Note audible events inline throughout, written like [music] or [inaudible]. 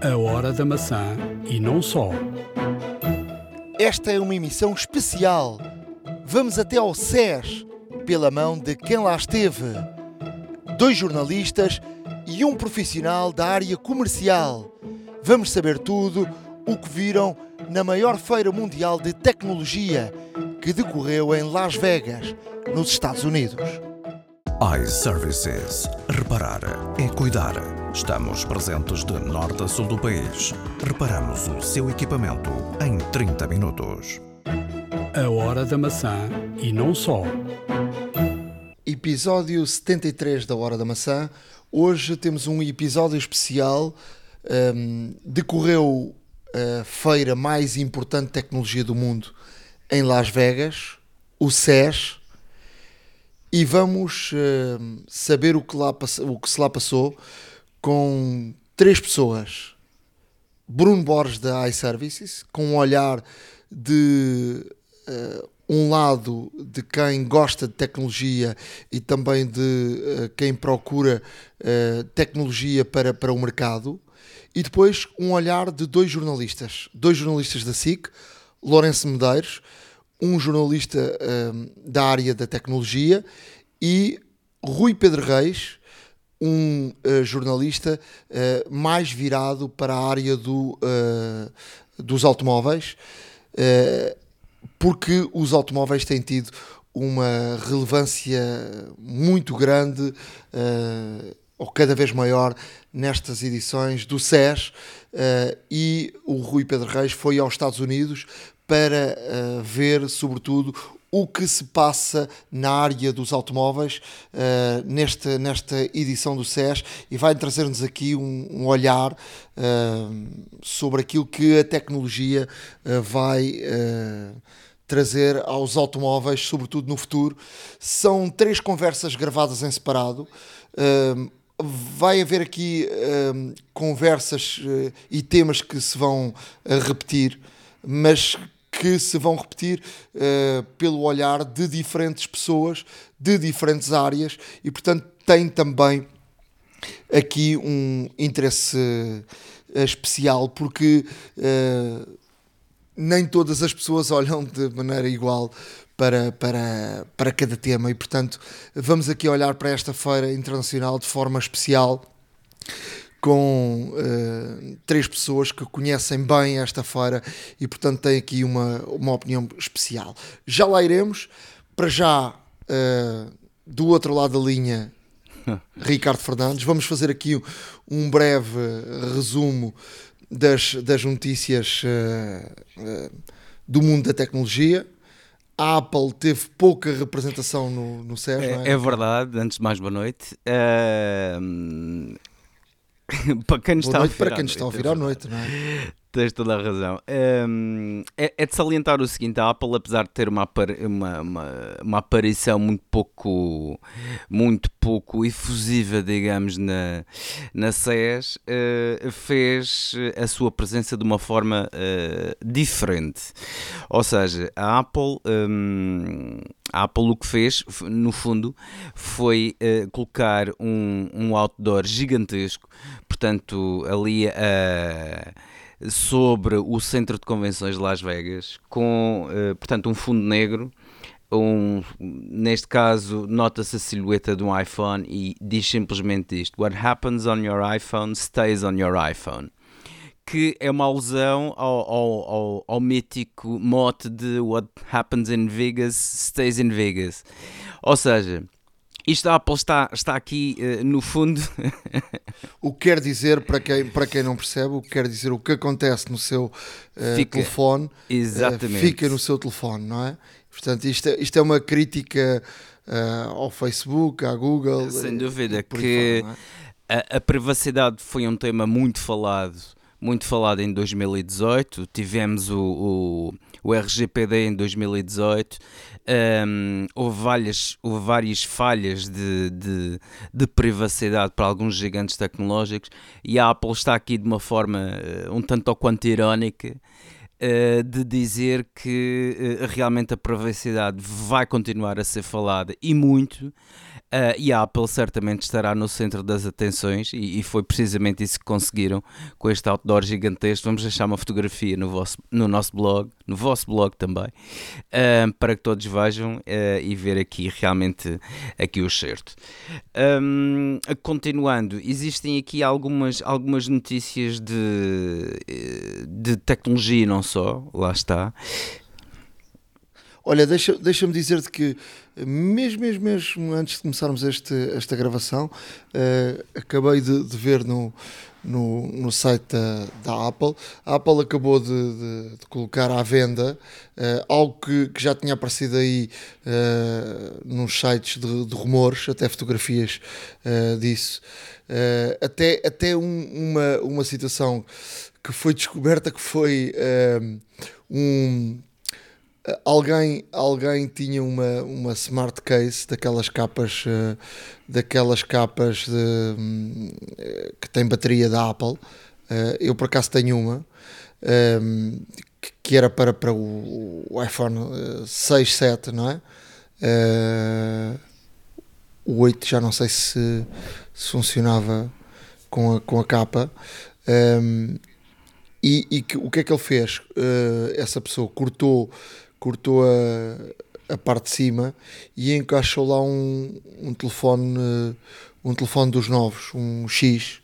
A Hora da Maçã e não só. Esta é uma emissão especial. Vamos até ao SES, pela mão de quem lá esteve. Dois jornalistas e um profissional da área comercial. Vamos saber tudo o que viram na maior feira mundial de tecnologia que decorreu em Las Vegas, nos Estados Unidos. iServices. Reparar é cuidar. Estamos presentes de norte a sul do país. Reparamos o seu equipamento em 30 minutos. A Hora da Maçã e não só. Episódio 73 da Hora da Maçã. Hoje temos um episódio especial. Um, decorreu a feira mais importante de tecnologia do mundo em Las Vegas, o SES, e vamos uh, saber o que, lá, o que se lá passou com três pessoas. Bruno Borges da iServices, com um olhar de uh, um lado de quem gosta de tecnologia e também de uh, quem procura tecnologia para, para o mercado, e depois um olhar de dois jornalistas, dois jornalistas da SIC, Lourenço Medeiros, um jornalista da área da tecnologia, e Rui Pedro Reis, um uh, jornalista uh, mais virado para a área do, uh, dos automóveis, porque os automóveis têm tido uma relevância muito grande ou cada vez maior nestas edições do SES e o Rui Pedro Reis foi aos Estados Unidos para ver, sobretudo, o que se passa na área dos automóveis uh, nesta, nesta edição do SES e vai trazer-nos aqui um, um olhar uh, sobre aquilo que a tecnologia uh, vai trazer aos automóveis, sobretudo no futuro. São três conversas gravadas em separado. vai haver aqui conversas e temas que se vão repetir, mas que se vão repetir uh, pelo olhar de diferentes pessoas, de diferentes áreas e, portanto, tem também aqui um interesse uh, especial porque uh, nem todas as pessoas olham de maneira igual para, para, para cada tema e, portanto, vamos aqui olhar para esta Feira Internacional de forma especial com uh, três pessoas que conhecem bem esta feira e, portanto, têm aqui uma, uma opinião especial. Já lá iremos. Para já, uh, do outro lado da linha, [laughs] Ricardo Fernandes. Vamos fazer aqui um breve resumo das, das notícias uh, do mundo da tecnologia. A Apple teve pouca representação no, no CES, é, é? é? verdade, antes de mais boa noite. [laughs] Para quem está noite, a para quem está a ouvir à noite, não é? Tens toda a razão. Um, é, é, de salientar o seguinte: a Apple, apesar de ter uma, uma, uma, uma, aparição muito pouco, muito pouco efusiva, digamos, na, na CES, uh, fez a sua presença de uma forma uh, diferente. Ou seja, a Apple. Um, a Apple o que fez, no fundo, foi uh, colocar um, um outdoor gigantesco, portanto, ali a. Sobre o centro de convenções de Las Vegas, com, uh, portanto, um fundo negro. Um, neste caso, nota-se a silhueta de um iPhone e diz simplesmente isto: What happens on your iPhone stays on your iPhone. Que é uma alusão ao, ao, ao, ao mítico mote de What happens in Vegas stays in Vegas. Ou seja, isto a Apple está, está aqui uh, no fundo. [laughs] o que quer dizer, para quem, para quem não percebe, o que quer dizer o que acontece no seu uh, fica, telefone uh, fica no seu telefone, não é? Portanto, isto, é, isto é uma crítica ao Facebook, à Google. Sem dúvida, que fora, é? a, a privacidade foi um tema muito falado muito falado em 2018, tivemos o, o, o RGPD em 2018, um, houve, várias, houve várias falhas de, de, de, privacidade para alguns gigantes tecnológicos e a Apple está aqui de uma forma uh, um tanto ou quanto irónica. Uh, de dizer que uh, realmente a privacidade vai continuar a ser falada e muito, Uh, e a Apple certamente estará no centro das atenções e, e, foi precisamente isso que conseguiram com este outdoor gigantesco. Vamos deixar uma fotografia no, vosso, no nosso blog, no vosso blog também, uh, para que todos vejam uh, e ver aqui realmente aqui o certo. Um, continuando, existem aqui algumas, algumas notícias de, de tecnologia não só, lá está. Olha, deixa-me deixa dizer-te que, mesmo, mesmo, mesmo antes de começarmos este, esta gravação, uh, acabei de, de, ver no, no, no site da, da, Apple. A Apple acabou de, de, de colocar à venda uh, algo que, que, já tinha aparecido aí uh, nos sites de, rumores, até fotografias disso. até até um, uma, uma situação que foi descoberta que foi um alguém, alguém tinha uma, uma smart case daquelas capas uh, daquelas capas de, um, que tem bateria da Apple. Uh, eu por acaso tenho uma um, que, era para, para o, iPhone 6, 7, não é? O 8 já não sei se, se funcionava com a, com a capa. E, e que, o que é que ele fez? essa pessoa cortou cortou a, a parte de cima e encaixou lá um, um telefone um telefone dos novos, um X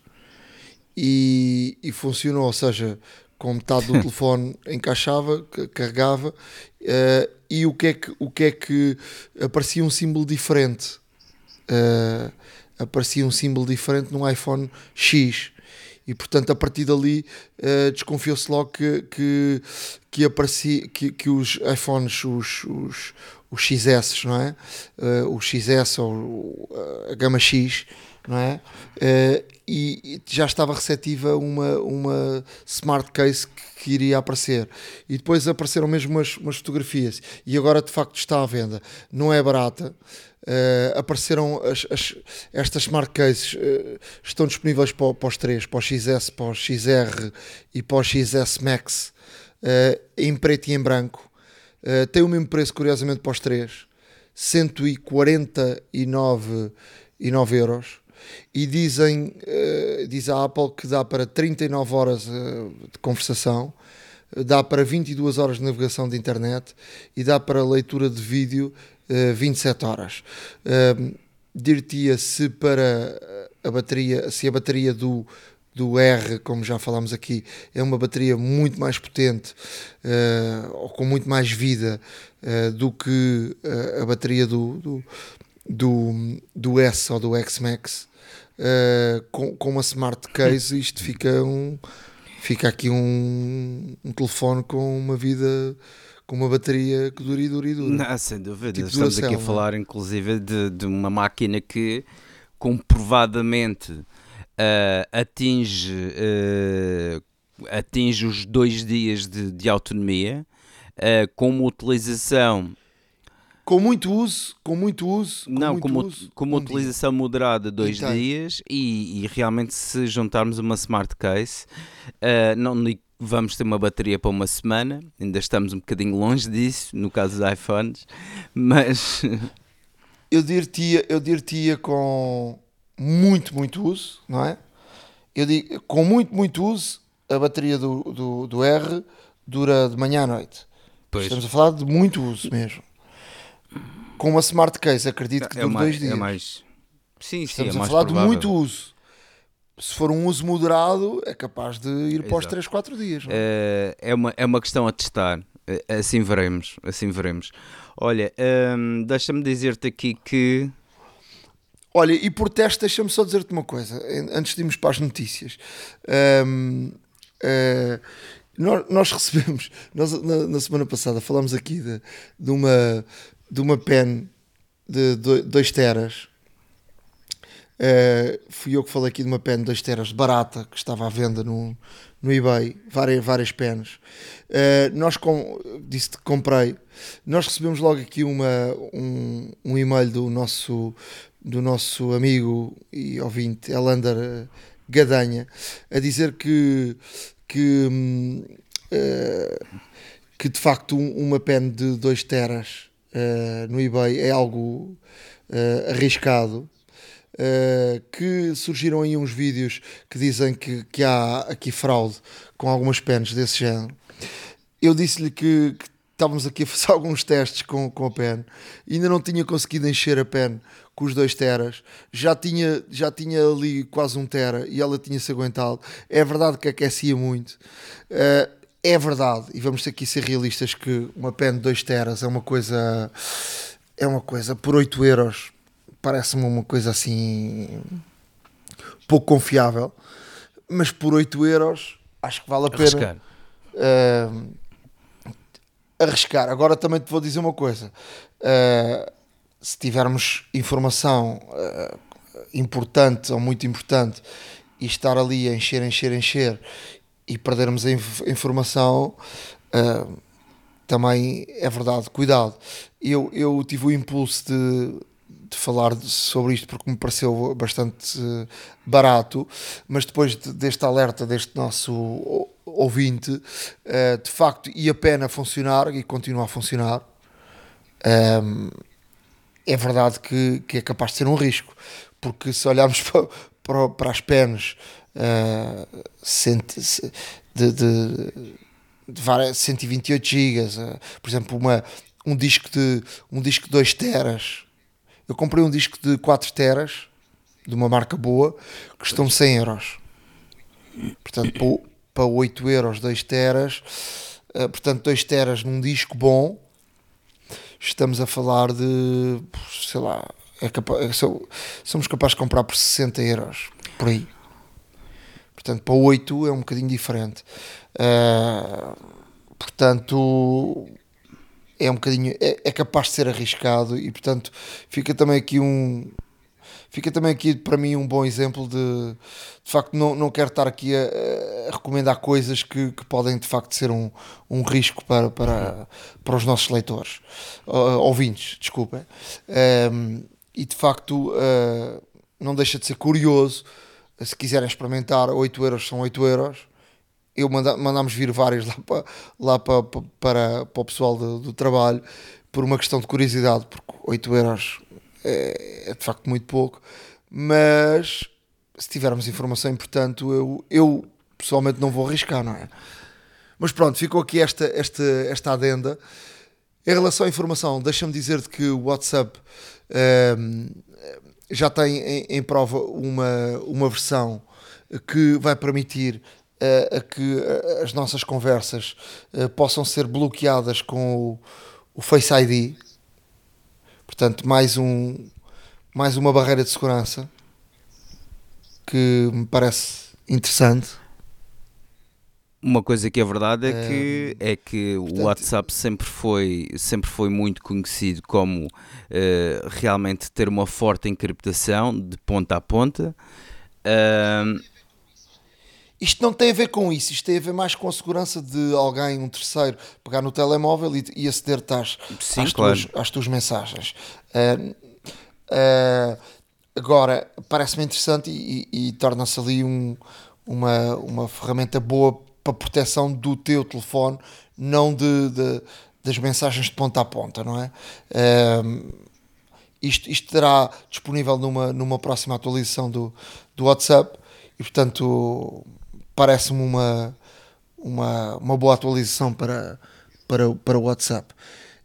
e, e funcionou, ou seja, com metade do [laughs] telefone encaixava, carregava uh, e o que, é que, o que é que aparecia um símbolo diferente? Uh, aparecia um símbolo diferente no iPhone X. E portanto a partir dali uh, desconfiou-se logo que, que, que, aparecia, que, que os iPhones, os, os, os XS, não é? Uh, o XS ou a gama X, não é? Uh, e, e, já estava receptiva uma, uma smart case que, que, iria aparecer. E depois apareceram mesmo umas, umas fotografias. E agora de facto está à venda. Não é barata. Uh, apareceram as, as, estas smart cases uh, estão disponíveis para, para, os três, para o XS, para o XR e para o XS Max uh, em preto e em branco. Tem o mesmo preço curiosamente para os três. 149 euros. E dizem diz a Apple que dá para 39 horas de conversação dá para 22 horas de navegação de internet e dá para leitura de vídeo 27 eh, horas. Uh, Dir-te-ia se para a bateria, se a bateria do, do R, como já falámos aqui, é uma bateria muito mais potente uh, ou com muito mais vida uh, do que uh, a bateria do, do, do, do, S ou do X-Max. com, com uma smart case, isto fica um fica aqui um, um telefone com uma vida com uma bateria que dura e dura e dura. Não, sem dúvida. Tipo Estamos aqui a falar, inclusive, de, de uma máquina que comprovadamente uh, atinge, uh, atinge os dois dias de, de autonomia uh, com uma utilização. Com muito uso, com muito uso. Com não, muito com, uso, com uma um utilização dia. moderada, dois então. dias, e, e, realmente se juntarmos uma smart case, não vamos ter uma bateria para uma semana, ainda estamos um bocadinho longe disso, no caso dos iPhones, mas. Eu dir-te eu dir com muito, muito uso, não é? Eu digo, com muito, muito uso, a bateria do, do, do R dura de manhã à noite. Pois. Estamos a falar de muito uso mesmo. Com uma smart case, acredito que é dura dois é dias. É mais... Sim, Estamos sim, é a falar provável. de muito uso se for um uso moderado, é capaz de ir para os 3, 4 dias. É? é? uma, é uma questão a testar. É, assim veremos. Assim veremos. Olha, hum, deixa-me dizer-te aqui que. Olha, e por teste, deixa-me só dizer-te uma coisa, antes de irmos para as notícias. Um, uh, eh, nós, nós, recebemos, [laughs] nós, na, na, semana passada falámos aqui de, de, uma, de uma pen de 2 teras Uh, fui eu que falei aqui de uma pen de 2 teras barata que estava à venda no, no eBay, várias, várias penas. Uh, nós com, que comprei. Nós recebemos logo aqui uma, um, um e-mail do nosso, do nosso amigo e ouvinte Elander Gadanha a dizer que, que, uh, que de facto uma pen de 2 teras no eBay é algo uh, arriscado. Que surgiram aí uns vídeos que dizem que, que há aqui fraude com algumas pens desse género. Eu disse-lhe que, que, estávamos aqui a fazer [laughs] alguns testes com, com a pen ainda não tinha conseguido encher a pen com os 2 teras, já tinha, já tinha ali quase um tera e ela tinha-se aguentado. É verdade que aquecia muito. Uh, é verdade, e vamos ter que ser realistas que uma pen de 2 teras é uma coisa é uma coisa por 8 euros parece-me uma coisa assim pouco confiável, mas por 8 euros acho que vale a pena. Uh, arriscar. Agora também te vou dizer uma coisa: uh, se tivermos informação uh, importante ou muito importante e estar ali a encher, encher, encher e perdermos a inf informação, também é verdade, cuidado. Eu, eu tive o impulso de de falar sobre isto porque me pareceu bastante eh, barato, mas depois deste alerta deste nosso ouvinte, eh, de facto ia a pena funcionar e continua a funcionar. Ehm, é verdade que, que é capaz de ser um risco, porque se olharmos [laughs] para, para, para as penas eh, de, de, de várias, 128 GB, por exemplo, uma, um disco de um disco de 2 teras eu comprei um disco de 4 teras, de uma marca boa, custou-me 100 euros. Portanto, para 8 euros, 2 teras, uh, portanto, 2 teras num disco bom, estamos a falar de, sei lá, é capaz, é, somos capazes de comprar por 60 euros, por aí. Portanto, para 8 é um bocadinho diferente. Uh, portanto, é um bocadinho é, é, capaz de ser arriscado e portanto fica também aqui um fica também aqui para mim um bom exemplo de de facto não, não quero estar aqui a, a recomendar coisas que, que, podem de facto ser um, um risco para, para, para os nossos leitores. Uh, ouvintes, desculpem. Um, e de facto uh, não deixa de ser curioso se quiserem experimentar 8 euros são 8 euros eu manda, mandámos vir várias [laughs] lá, para, lá para, para, para o pessoal do, do, trabalho por uma questão de curiosidade, porque 8 euros é, é, de facto muito pouco, mas se tivermos informação importante, eu, eu pessoalmente não vou arriscar, não é? Mas pronto, ficou aqui esta, esta, esta adenda. Em relação à informação, deixa-me dizer-te que o WhatsApp um, ehm, já tem em, em prova uma, uma versão que vai permitir a, a que as nossas conversas possam ser bloqueadas com o, o Face ID. Portanto, mais, um, mais uma barreira de segurança que me parece interessante. Uma coisa que é verdade é que, é, é que portanto, o WhatsApp sempre foi, sempre foi muito conhecido como uh, realmente ter uma forte encriptação de ponta a ponta. Uh, isto não tem a ver com isso, isto tem a ver mais com a segurança de alguém, um terceiro, pegar no telemóvel e, e aceder-te às, às, claro. tuas, às tuas mensagens. Uh, uh, agora, parece-me interessante e, e, e torna-se ali um, uma, uma ferramenta boa para proteção do teu telefone, não de, de das mensagens de ponta a ponta, não é? Isto, isto estará disponível numa, numa próxima atualização do, do WhatsApp e, portanto, parece-me uma, uma, uma boa atualização para, para, para o WhatsApp.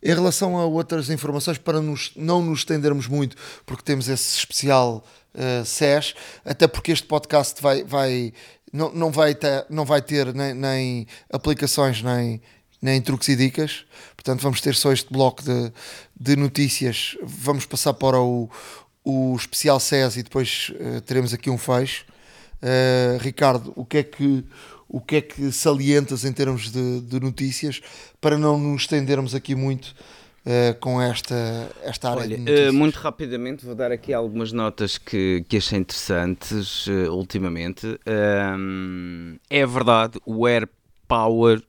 Em relação a outras informações, para nos, não nos estendermos muito, porque temos esse especial uh, SES, até porque este podcast vai, vai, não, não, vai ter, não vai ter nem, nem aplicações nem, nem truques e dicas, portanto vamos ter só este bloco de, de notícias, vamos passar para o, o especial SES e depois uh, teremos aqui um fecho. Uh, Ricardo, o que é que o que é que salientas em termos de, de notícias para não nos estendermos aqui muito uh, com esta, esta área Olha, de notícias? Uh, muito rapidamente vou dar aqui algumas notas que, que achei interessantes uh, ultimamente. é verdade, o Air Power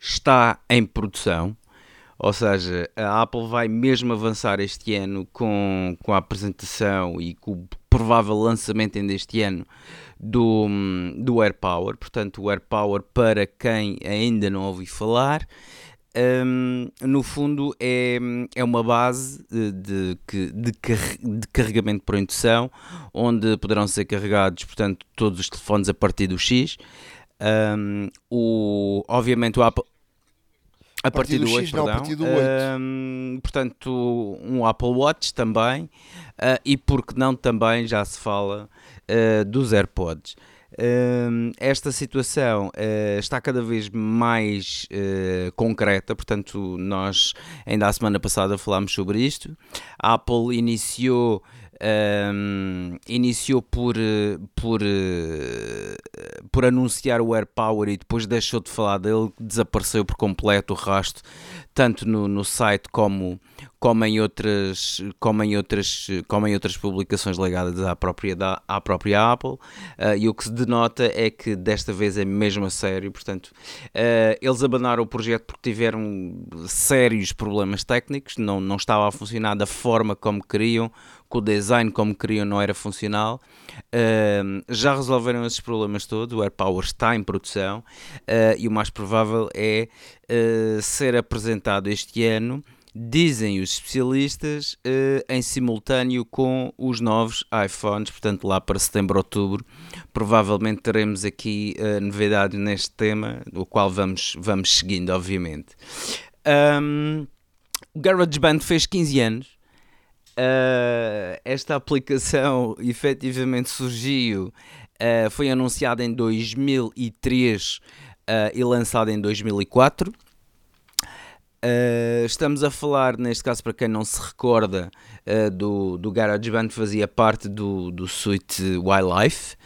está em produção. Ou seja, a Apple vai mesmo avançar este ano com, com a apresentação e com o provável lançamento ainda este ano do, do AirPower. Portanto, o AirPower, para quem ainda não ouviu falar, um, no fundo é, é uma base de, de, de, de, carregamento por indução, onde poderão ser carregados, portanto, todos os telefones a partir do X. Um, o, obviamente o Apple... A partir, do, 8, X, perdão. Não, a partir do 8. Um, portanto, um Apple Watch também. Uh, e porque não também já se fala uh, dos AirPods. Uh, esta situação uh, está cada vez mais uh, concreta, portanto, nós ainda a semana passada falámos sobre isto. A Apple iniciou um, iniciou por, por, por anunciar o AirPower e depois deixou de falar dele, desapareceu por completo o rastro, tanto no, no site como, como, em outras, como, em outras, como em outras publicações ligadas à própria, da, à própria Apple. Uh, e o que se denota é que desta vez é mesmo a sério, portanto, uh, eles abandonaram o projeto porque tiveram sérios problemas técnicos, não, não estava a funcionar da forma como queriam que o design como queriam não era funcional. Uh, já resolveram esses problemas todos, o AirPower está em produção uh, e o mais provável é uh, ser apresentado este ano dizem os especialistas, uh, em simultâneo com os novos iPhones, portanto, lá para setembro, outubro, provavelmente teremos aqui novidades neste tema, o qual vamos, vamos seguindo, obviamente. Um, o GarageBand fez 15 anos, Uh, esta aplicação efetivamente surgiu, uh, foi anunciada em 2003 uh, e lançada em 2004. estamos a falar, neste caso, para quem não se recorda, do, do GarageBand, fazia parte do, do suite Wildlife,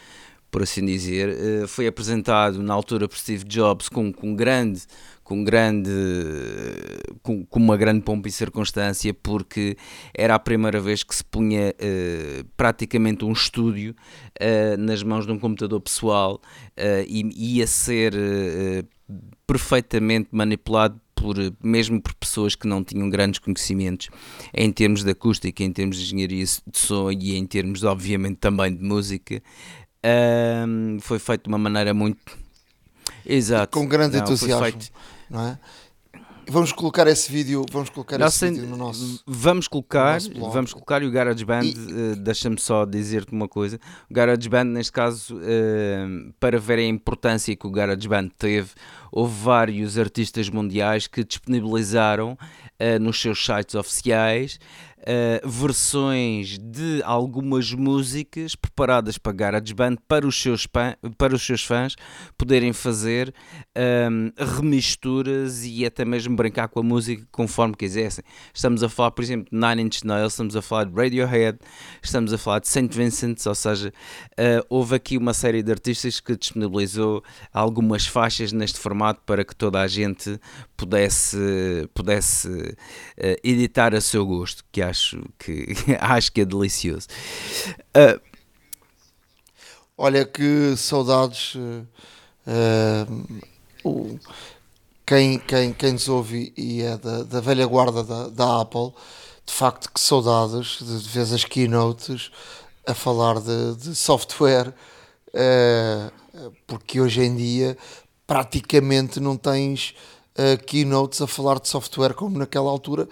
por assim dizer. foi apresentado na altura por Steve Jobs com, com grande com grande com, com, uma grande pompa e circunstância porque era a primeira vez que se punha uh, praticamente um estúdio uh, nas mãos de um computador pessoal uh, e ia ser perfeitamente manipulado por, mesmo por pessoas que não tinham grandes conhecimentos em termos de acústica, em termos de engenharia de som e em termos, obviamente, também de música. foi feito de uma maneira muito Exato. com grande não, entusiasmo não é? Vamos colocar esse vídeo, vamos colocar esse vídeo no nosso Vamos colocar, nosso vamos colocar e o GarageBand, e... uh, deixa-me só dizer-te uma coisa. O GarageBand neste caso, uh, para ver a importância que o GarageBand teve, houve vários artistas mundiais que disponibilizaram uh, nos seus sites oficiais uh, versões de algumas músicas preparadas para GarageBand para os seus, para os seus fãs poderem fazer um, ehm, remisturas e até mesmo brincar com a música conforme quisessem. Estamos a falar, por exemplo, de Nine Inch Nails, estamos a falar de Radiohead, estamos a falar de St. Vincent, ou seja, uh, houve aqui uma série de artistas que disponibilizou algumas faixas neste formato para que toda a gente pudesse, pudesse uh, editar a seu gosto, que acho que, [laughs] acho que é delicioso. Uh, Olha que saudades. Uh, quem, quem, quem nos ouve e é da, da velha guarda da, da Apple, de facto que saudades de, de ver as keynotes a falar de, de software, porque hoje em dia praticamente não tens uh, keynotes a falar de software como naquela altura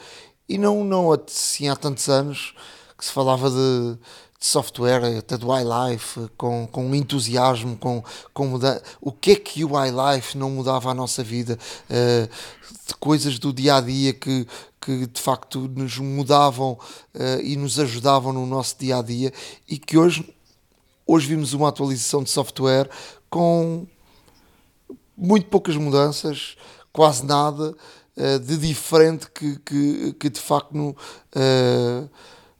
e não, não assim há tantos anos que se falava de, de software, até do iLife, com, com entusiasmo, com, com muda... o que é que o iLife não mudava a nossa vida, uh, de coisas do dia a dia que, que de facto nos mudavam uh, e nos ajudavam no nosso dia a dia e que hoje, hoje vimos uma atualização de software com muito poucas mudanças, quase nada uh, de diferente que, que, que de facto no, uh,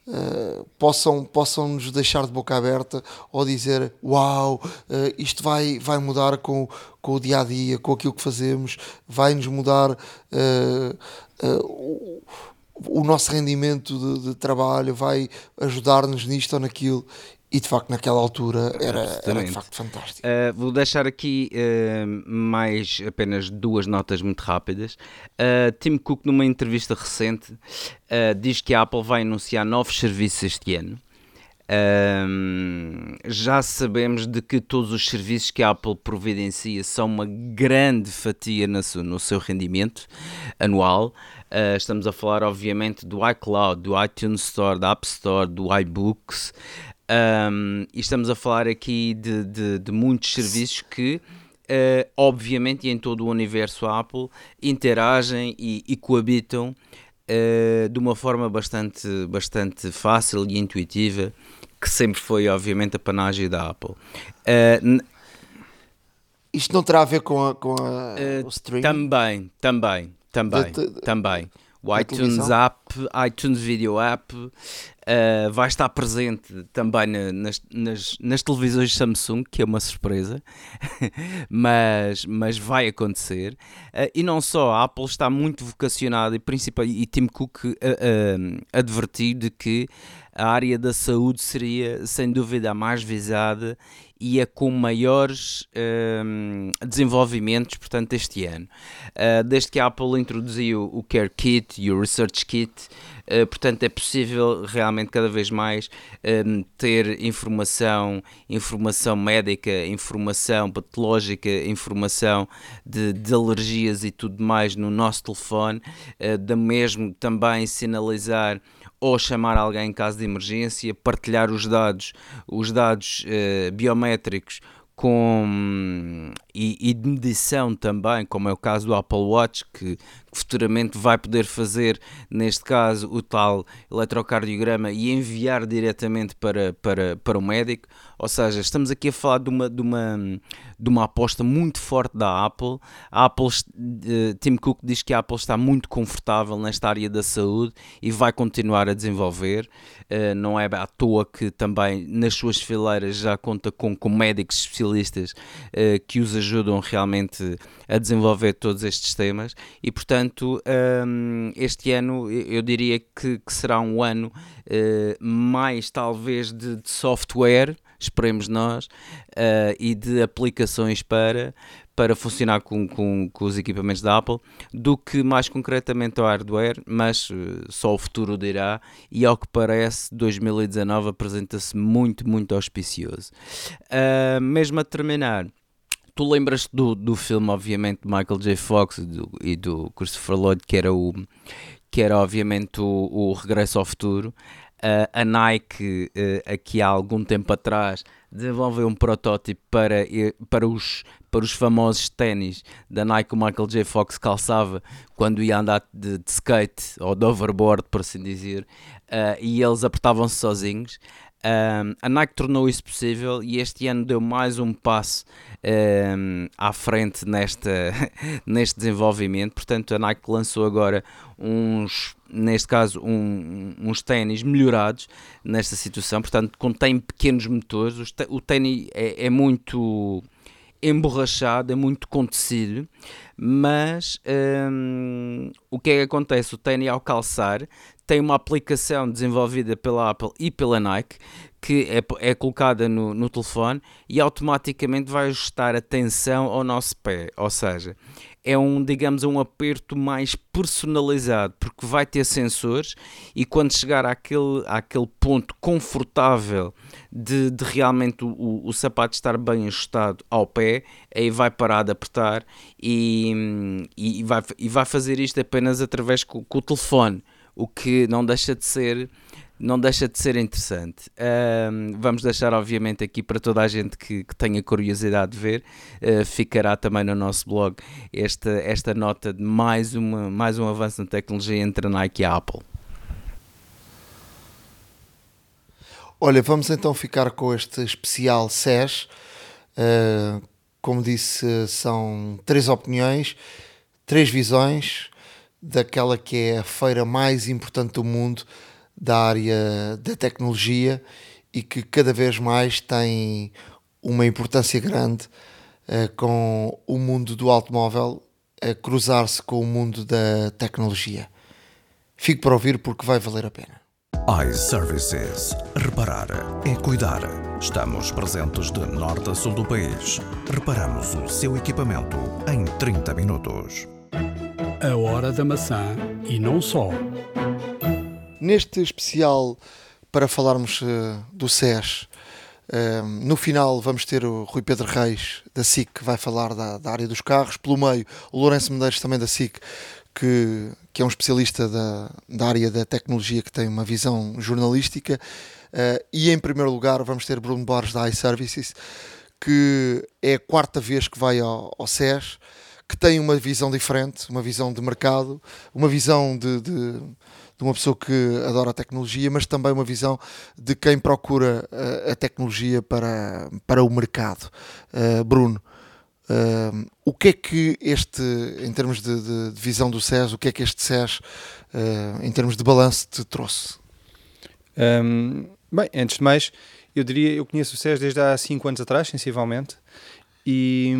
uh, possam, possam nos deixar de boca aberta ou dizer uau, isto vai, vai mudar com, com o dia a dia, com aquilo que fazemos, vai nos mudar o, o nosso rendimento de, de trabalho, vai ajudar-nos nisto ou naquilo e de facto, naquela altura era, era de facto fantástico. Uh, vou deixar aqui uh, mais apenas duas notas muito rápidas. Uh, Tim Cook, numa entrevista recente, diz que a Apple vai anunciar novos serviços este ano. Um, já sabemos de que todos os serviços que a Apple providencia são uma grande fatia no seu, no seu rendimento anual. Uh, estamos a falar, obviamente, do iCloud, do iTunes Store, da App Store, do iBooks. Um, e estamos a falar aqui de, de, de muitos serviços que uh, obviamente, e em todo o universo Apple, interagem e, e coabitam uh, de uma forma bastante, bastante fácil e intuitiva, que sempre foi, obviamente, a panagem da Apple. Uh, Isto não terá a ver com, a, com a, o streaming? Também, também, também, de, de, também. O iTunes App, iTunes Video App, uh, vai estar presente também nas, nas, nas, televisões Samsung, que é uma surpresa, [laughs] mas, mas vai acontecer. Uh, e não só, a Apple está muito vocacionada e, principal, e Tim Cook uh, advertiu de que a área da saúde seria sem dúvida a mais visada e a com maiores um, desenvolvimentos, portanto, este ano. Uh, desde que a Apple introduziu o Care Kit e o Research Kit, uh, portanto, é possível realmente cada vez mais um, ter informação, informação médica, informação patológica, informação de, de alergias e tudo mais no nosso telefone, uh, da mesmo também sinalizar ou chamar alguém em caso de emergência, partilhar os dados, os dados uh, biométricos com e, e, de medição também, como é o caso do Apple Watch, que, futuramente vai poder fazer, neste caso, o tal eletrocardiograma e enviar diretamente para, para, para o médico. Ou seja, estamos aqui a falar de uma, de uma, de uma aposta muito forte da Apple. A Apple, Tim Cook diz que a Apple está muito confortável nesta área da saúde e vai continuar a desenvolver. Uh, não é à toa que também nas suas fileiras já conta com, com médicos especialistas uh, que os ajudam realmente a desenvolver todos estes temas e, portanto, um, este ano eu diria que, que será um ano uh, mais talvez de, de software esperemos nós, uh, e de aplicações para, para funcionar com, com, com, os equipamentos da Apple, do que mais concretamente ao hardware, mas uh, só o futuro dirá, e ao que parece, 2019 apresenta-se muito, muito auspicioso. Uh, mesmo a terminar, tu lembras do, do filme, obviamente, de Michael J. Fox e do, e do Christopher Lloyd, que era o que era obviamente o, o Regresso ao Futuro. Uh, a Nike, uh, aqui há algum tempo atrás, desenvolveu um protótipo para, para, os, para os famosos ténis da Nike que o Michael J. Fox calçava quando ia andar de, de skate ou de overboard, por assim dizer, uh, e eles apertavam-se sozinhos. Um, a Nike tornou isso possível e este ano deu mais um passo um, à frente nesta, [laughs] neste desenvolvimento. Portanto, a Nike lançou agora uns, neste caso, um, uns ténis melhorados nesta situação. Portanto, contém pequenos motores. O ténis é, é muito emborrachado, é muito contecido, mas um, o que é que acontece? O ténis ao calçar tem uma aplicação desenvolvida pela Apple e pela Nike que é, é colocada no, no telefone e automaticamente vai ajustar a tensão ao nosso pé, ou seja, é um, digamos, um aperto mais personalizado, porque vai ter sensores e quando chegar àquele, àquele ponto confortável de, de realmente o, o, sapato estar bem ajustado ao pé, aí vai parar de apertar e, e, vai, e vai fazer isto apenas através com, com o telefone o que não deixa de ser não deixa de ser interessante. Vamos deixar, obviamente, aqui para toda a gente que, que tenha curiosidade de ver, uh, ficará também no nosso blog esta, esta nota de mais, uma, mais um avanço na tecnologia entre a Nike e a Apple. Olha, vamos então ficar com este especial SES. Uh, como disse, são três opiniões, três visões daquela que é a feira mais importante do mundo da área da tecnologia e que cada vez mais tem uma importância grande uh, com o mundo do automóvel a cruzar-se com o mundo da tecnologia. Fico para ouvir porque vai valer a pena. iServices. Reparar é cuidar. Estamos presentes de norte a sul do país. Reparamos o seu equipamento em 30 minutos. A Hora da Maçã e não só. Neste especial para falarmos uh, do SES. Uh, no final vamos ter o Rui Pedro Reis da SIC que vai falar da, da, área dos carros. Pelo meio, o Lourenço Medeiros também da SIC, que, que é um especialista da, da área da tecnologia que tem uma visão jornalística. Uh, e em primeiro lugar vamos ter Bruno Borges da iServices, que é a quarta vez que vai ao, SES, que tem uma visão diferente, uma visão de mercado, uma visão de, de, de uma pessoa que adora a tecnologia, mas também uma visão de quem procura a, a tecnologia para, para o mercado. Uh, Bruno, uh, o que é que este, em termos de, de, de, visão do SES, o que é que este SES, uh, em termos de balanço, te trouxe? Um, bem, antes de mais, eu diria, eu conheço o SES desde há 5 anos atrás, sensivelmente, e,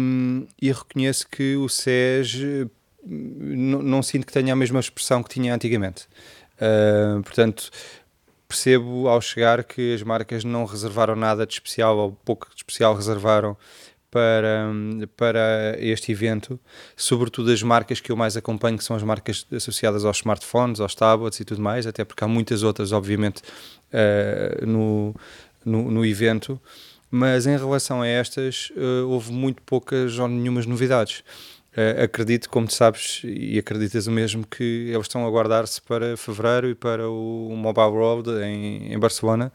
e reconheço que o SES não sinto que tenha a mesma expressão que tinha antigamente. Uh, portanto, percebo ao chegar que as marcas não reservaram nada de especial, ou pouco de especial reservaram para, para este evento, sobretudo as marcas que eu mais acompanho, que são as marcas associadas aos smartphones, aos tablets e tudo mais, até porque há muitas outras, obviamente, uh, no, no, no, evento, mas em relação a estas, uh, houve muito poucas ou nenhumas novidades. Uh, acredito, como tu sabes, e acreditas o mesmo, que eles estão a guardar-se para fevereiro e para o Mobile World em, em Barcelona,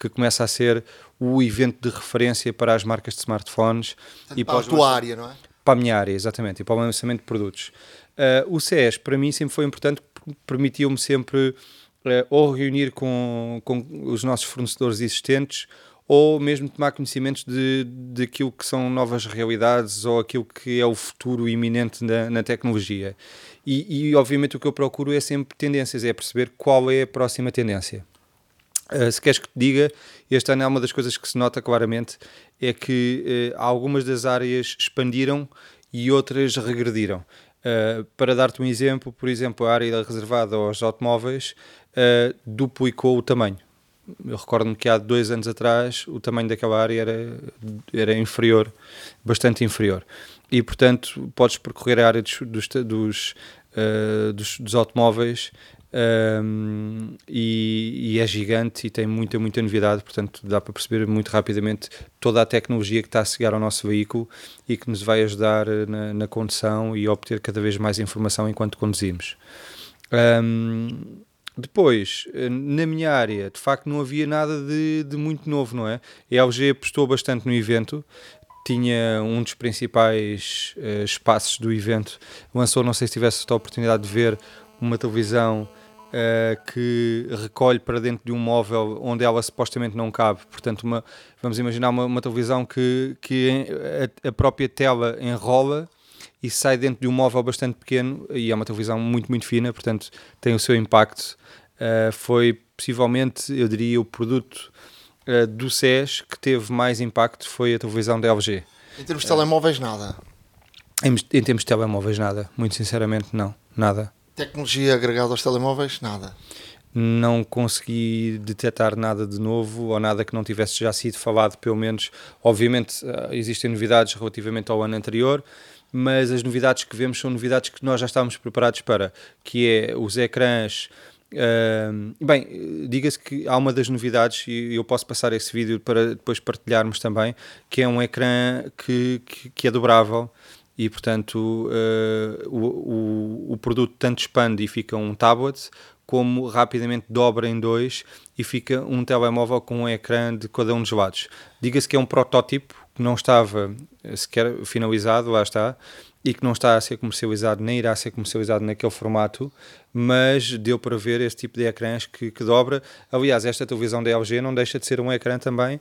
que começa a ser o evento de referência para as marcas de smartphones e para, para a tua área, não é? Para a minha área, exatamente, e para o lançamento de produtos. Uh, o CES, para mim, sempre foi importante, permitiu-me sempre uh, ou reunir com, com os nossos fornecedores existentes ou mesmo tomar conhecimentos de, de aquilo que são novas realidades ou aquilo que é o futuro iminente na, na tecnologia. E, e, obviamente, o que eu procuro é sempre tendências, é perceber qual é a próxima tendência. Uh, se queres que te diga, este ano é uma das coisas que se nota claramente é que uh, algumas das áreas expandiram e outras regrediram. Uh, para dar-te um exemplo, por exemplo, a área reservada aos automóveis duplicou o tamanho. Eu recordo-me que há dois anos atrás o tamanho daquela área era, era inferior, bastante inferior. E, portanto, podes percorrer a área dos, dos, dos, dos, dos automóveis um, e, e, é gigante e tem muita, muita novidade, portanto dá para perceber muito rapidamente toda a tecnologia que está a chegar ao nosso veículo e que nos vai ajudar na, na condução e obter cada vez mais informação enquanto conduzimos. Um, depois, eh, na minha área, de facto não havia nada de, de muito novo, não é? A LG apostou bastante no evento, tinha um dos principais uh, espaços do evento, lançou, não sei se tivesse a oportunidade de ver, uma televisão uh, que recolhe para dentro de um móvel onde ela supostamente não cabe. Portanto, uma, vamos imaginar uma, uma televisão que, que a, a, própria tela enrola e sai dentro de um móvel bastante pequeno e é uma televisão muito, muito fina, portanto tem o seu impacto. Uh, foi possivelmente, eu diria, o produto uh, do SES que teve mais impacto foi a televisão da LG. Em termos de telemóveis, nada? Em, em termos de telemóveis, nada. Muito sinceramente, não. Nada. Tecnologia agregada aos telemóveis, nada. Não consegui detectar nada de novo ou nada que não tivesse já sido falado, pelo menos. Obviamente, eh, existem novidades relativamente ao ano anterior, mas as novidades que vemos são novidades que nós já estávamos preparados para, que é os ecrãs. Uh, bem, diga-se que há uma das novidades, e eu posso passar esse vídeo para depois partilharmos também, que é um ecrã que, que, que é dobrável e portanto uh, o, o, o, produto tanto expande e fica um tablet como rapidamente dobra em dois e fica um telemóvel com um ecrã de cada um dos lados. Diga-se que é um protótipo que não estava sequer finalizado, lá está, e que não está a ser comercializado, nem irá ser comercializado naquele formato, mas deu para ver esse tipo de ecrãs que, que dobra. Aliás, esta televisão da LG não deixa de ser um ecrã também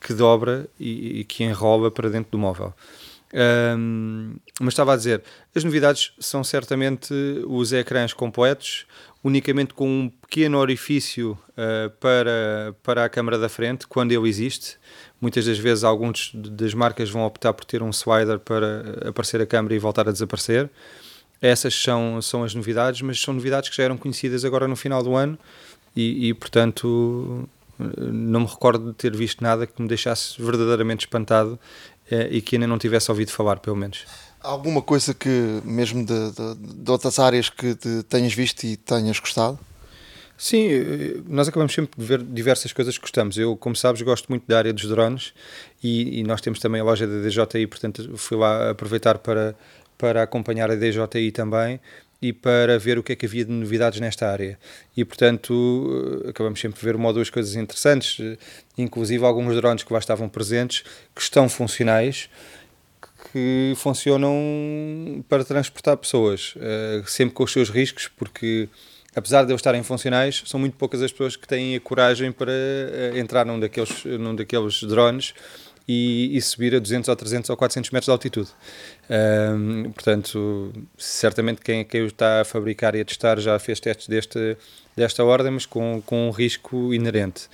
que dobra e, e que enrola para dentro do móvel. Um, mas estava a dizer, as novidades são certamente os ecrãs completos, unicamente com um pequeno orifício uh, para, para a câmara da frente, quando ele existe. Muitas das vezes, algumas das marcas vão optar por ter um slider para aparecer a câmara e voltar a desaparecer. Essas são, são as novidades, mas são novidades que já eram conhecidas agora no final do ano e, e portanto, não me recordo de ter visto nada que me deixasse verdadeiramente espantado e que ainda não tivesse ouvido falar, pelo menos. Alguma coisa que, mesmo de, de, de outras áreas que te tenhas visto e tenhas gostado? Sim, eh, nós acabamos sempre de ver diversas coisas que gostamos. Eu, como sabes, gosto muito da área dos drones e, e nós temos também a loja da DJI, portanto fui lá aproveitar para, para acompanhar a DJI também e para ver o que é que havia de novidades nesta área. E, portanto, eh, acabamos sempre de ver uma ou duas coisas interessantes, eh, inclusive alguns drones que lá estavam presentes, que estão funcionais, que funcionam para transportar pessoas, sempre com os seus riscos, porque apesar de eles estarem funcionais, são muito poucas as pessoas que têm a coragem para entrar num daqueles, num daqueles drones e, e, subir a 200 ou 300 ou 400 metros de altitude. Um, portanto, certamente quem, quem está a fabricar e a testar já fez testes deste, desta ordem, mas com, com um risco inerente.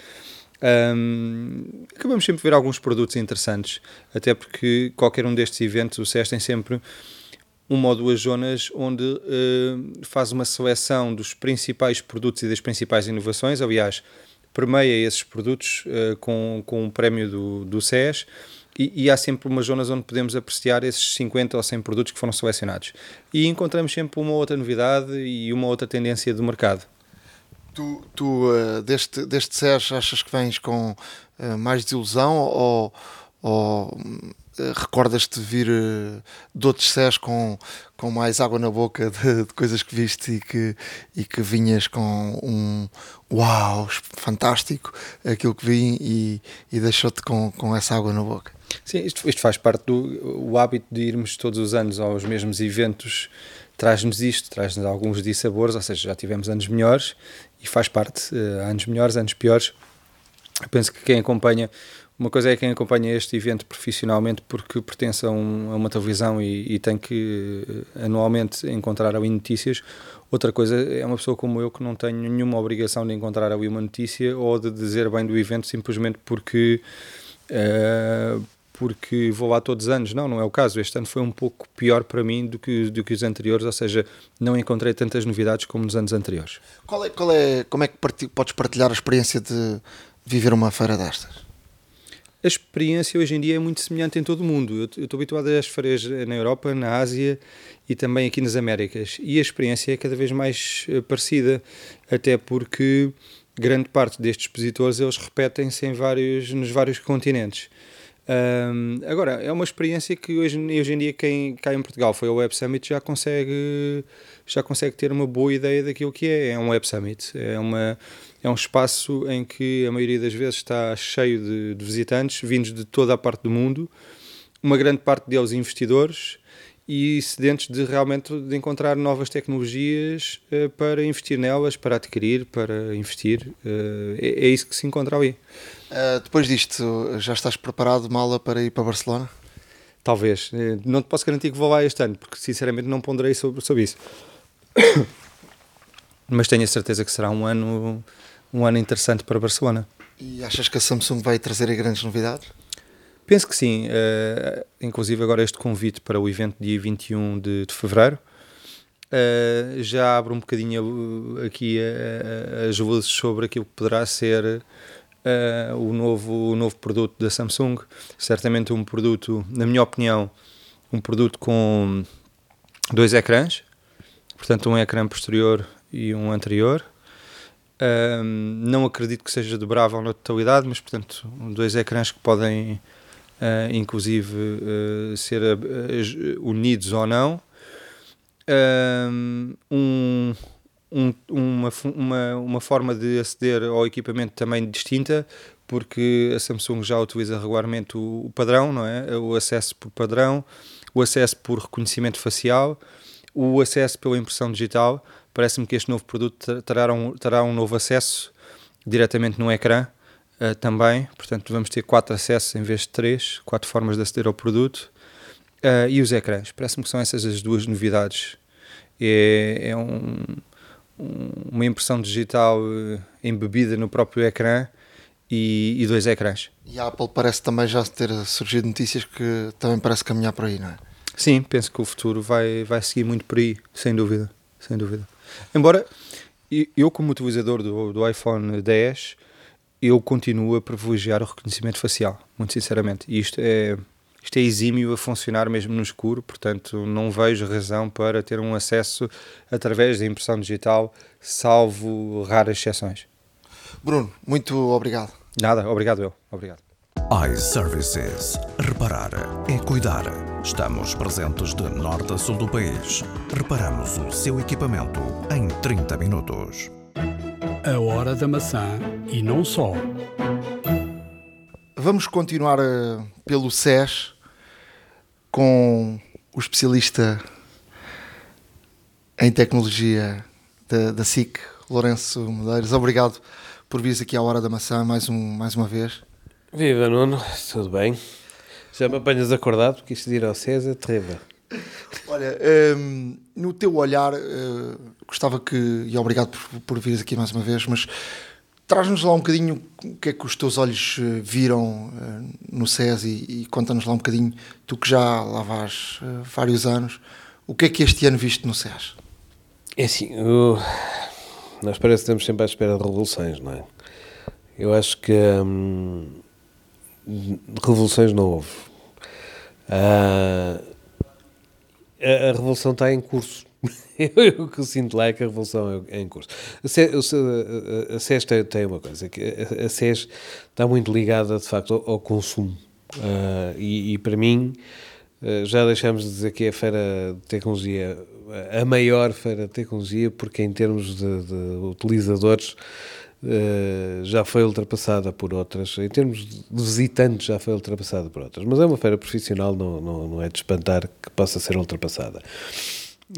Um, acabamos sempre de ver alguns produtos interessantes, até porque qualquer um destes eventos, o SES tem sempre uma ou duas zonas onde uh, faz uma seleção dos principais produtos e das principais inovações. Aliás, permeia esses produtos uh, com, com um prémio do, do SES e, e, há sempre umas zonas onde podemos apreciar esses 50 ou 100 produtos que foram selecionados. E encontramos sempre uma outra novidade e uma outra tendência do mercado. Tu, tu uh, deste, deste SES, achas que vens com mais desilusão ou, ou recordas-te de vir uh, de outros SES com, com mais água na boca de, de, coisas que viste e que, e que vinhas com um uau, fantástico, aquilo que vi e, e deixou-te com, com essa água na boca? Sim, isto, isto faz parte do o hábito de irmos todos os anos aos mesmos eventos traz-nos isto, traz-nos alguns dissabores, ou seja, já tivemos anos melhores e faz parte, uh, anos melhores, anos piores. Eu penso que quem acompanha uma coisa é quem acompanha este evento profissionalmente porque pertence a, um, a uma televisão e, e, tem que eh, anualmente encontrar ali notícias. Outra coisa é uma pessoa como eu que não tenho nenhuma obrigação de encontrar ali uma notícia ou de dizer bem do evento simplesmente porque, uh, porque vou lá todos os anos. Não, não é o caso. Este ano foi um pouco pior para mim do que, do que os anteriores, ou seja, não encontrei tantas novidades como nos anos anteriores. Qual é, qual é, como é que podes partilhar a experiência de viver uma feira destas? A experiência hoje em dia é muito semelhante em todo o mundo. Eu estou habituado às feiras na Europa, na Ásia e também aqui nas Américas. E a experiência é cada vez mais eh, parecida, até porque grande parte destes expositores eles repetem-se em vários, nos vários continentes. Um, agora, é uma experiência que hoje, hoje em dia quem cá em Portugal foi ao Web Summit já consegue, já consegue ter uma boa ideia daquilo que é. É um Web Summit, é uma, é um espaço em que a maioria das vezes está cheio de, de visitantes vindos de toda a parte do mundo, uma grande parte deles investidores e sedentes de realmente de encontrar novas tecnologias uh, para investir nelas, para adquirir, para investir. Uh, é, é, isso que se encontra ali. Uh, depois disto, já estás preparado, mala, para ir para Barcelona? Talvez. Não te posso garantir que vou lá este ano, porque sinceramente não ponderei sobre, sobre isso. [coughs] Mas tenho a certeza que será um ano um ano interessante para Barcelona. E achas que a Samsung vai trazer grandes novidades? Penso que sim, uh, inclusive agora este convite para o evento dia 21 de, de fevereiro uh, já abre um bocadinho aqui as luzes sobre aquilo que poderá ser uh, o, novo, o novo produto da Samsung. Certamente um produto, na minha opinião, um produto com dois ecrãs, portanto um ecrã posterior e um anterior, um, não acredito que seja dobrável na totalidade, mas portanto, dois ecrãs que podem uh, inclusive uh, ser uh, unidos ou não. Um, um, uma, uma, uma forma de aceder ao equipamento também distinta, porque a Samsung já utiliza regularmente o, o padrão, não é? O acesso por padrão, o acesso por reconhecimento facial, o acesso pela impressão digital Parece-me que este novo produto terá um, terá um novo acesso diretamente no ecrã uh, também. Portanto, vamos ter quatro acessos em vez de três, quatro formas de aceder ao produto. Uh, e os ecrãs. Parece-me que são essas as duas novidades. É, é um, um, uma impressão digital uh, embebida no próprio ecrã e, e, dois ecrãs. E a Apple parece também já ter surgido notícias que também parece caminhar por aí, não é? Sim, penso que o futuro vai, vai seguir muito por aí, sem dúvida. Sem dúvida. Embora eu, como utilizador do, do iPhone 10, eu continuo a privilegiar o reconhecimento facial, muito sinceramente. E isto é, isto é exímio a funcionar mesmo no escuro, portanto não vejo razão para ter um acesso através da impressão digital, salvo raras exceções. Bruno, muito obrigado. Nada, obrigado eu, obrigado. iServices. Reparar é cuidar. Estamos presentes de norte a sul do país. Reparamos o seu equipamento em 30 minutos. A hora da maçã e não só. Vamos continuar uh, pelo SES com o especialista em tecnologia da, da SIC, Lourenço Medeiros. Obrigado por vires aqui à Hora da Maçã mais, um, mais uma vez. Viva Nuno, tudo bem? Já me apanhas acordado porque isto de ir ao César é terrível. Olha, um, no teu olhar, uh, gostava que, e obrigado por, por vires aqui mais uma vez, mas traz-nos lá um bocadinho o que é que os teus olhos uh, viram uh, no SES e, e conta-nos lá um bocadinho, tu que já lá vais vários anos, o que é que este ano viste no SES? É assim, o... nós parece que estamos sempre à espera de revoluções, não é? Eu acho que hum, revoluções não houve. Uh, a, a, revolução está em curso. [laughs] o que eu sinto lá é que a revolução é, é em curso. A SES, tem, uma coisa, que a, SES está muito ligada, de facto, ao, ao consumo. Uh, e, e, para mim, uh, já deixamos de dizer que é a feira de tecnologia, a maior feira de tecnologia, porque em termos de, de utilizadores Uh, já foi ultrapassada por outras, em termos de visitantes, já foi ultrapassada por outras. Mas é uma feira profissional, não, não, não é de espantar que possa ser ultrapassada.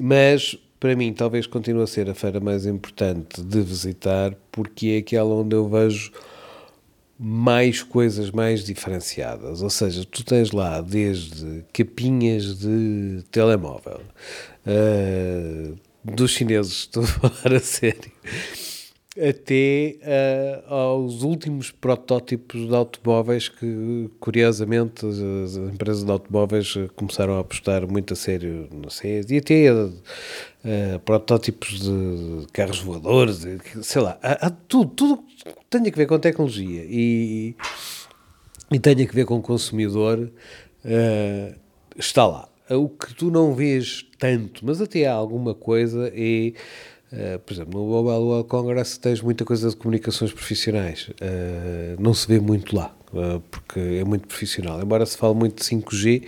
Mas, para mim, talvez continue a ser a feira mais importante de visitar, porque é aquela onde eu vejo mais coisas mais diferenciadas. Ou seja, tu tens lá desde capinhas de telemóvel, uh, dos chineses, [laughs] estou a falar a sério até uh, aos últimos protótipos de automóveis que, curiosamente, as, as, empresas de automóveis começaram a apostar muito a sério no CES e até uh, protótipos de carros voadores, sei lá, há, há tudo, tudo que tenha que ver com tecnologia e, e tenha que ver com o consumidor uh, está lá. O que tu não vês tanto, mas até há alguma coisa é Uh, por exemplo, no Mobile World Congress tens muita coisa de comunicações profissionais. Uh, não se vê muito lá, uh, porque é muito profissional. Embora se fale muito de 5G,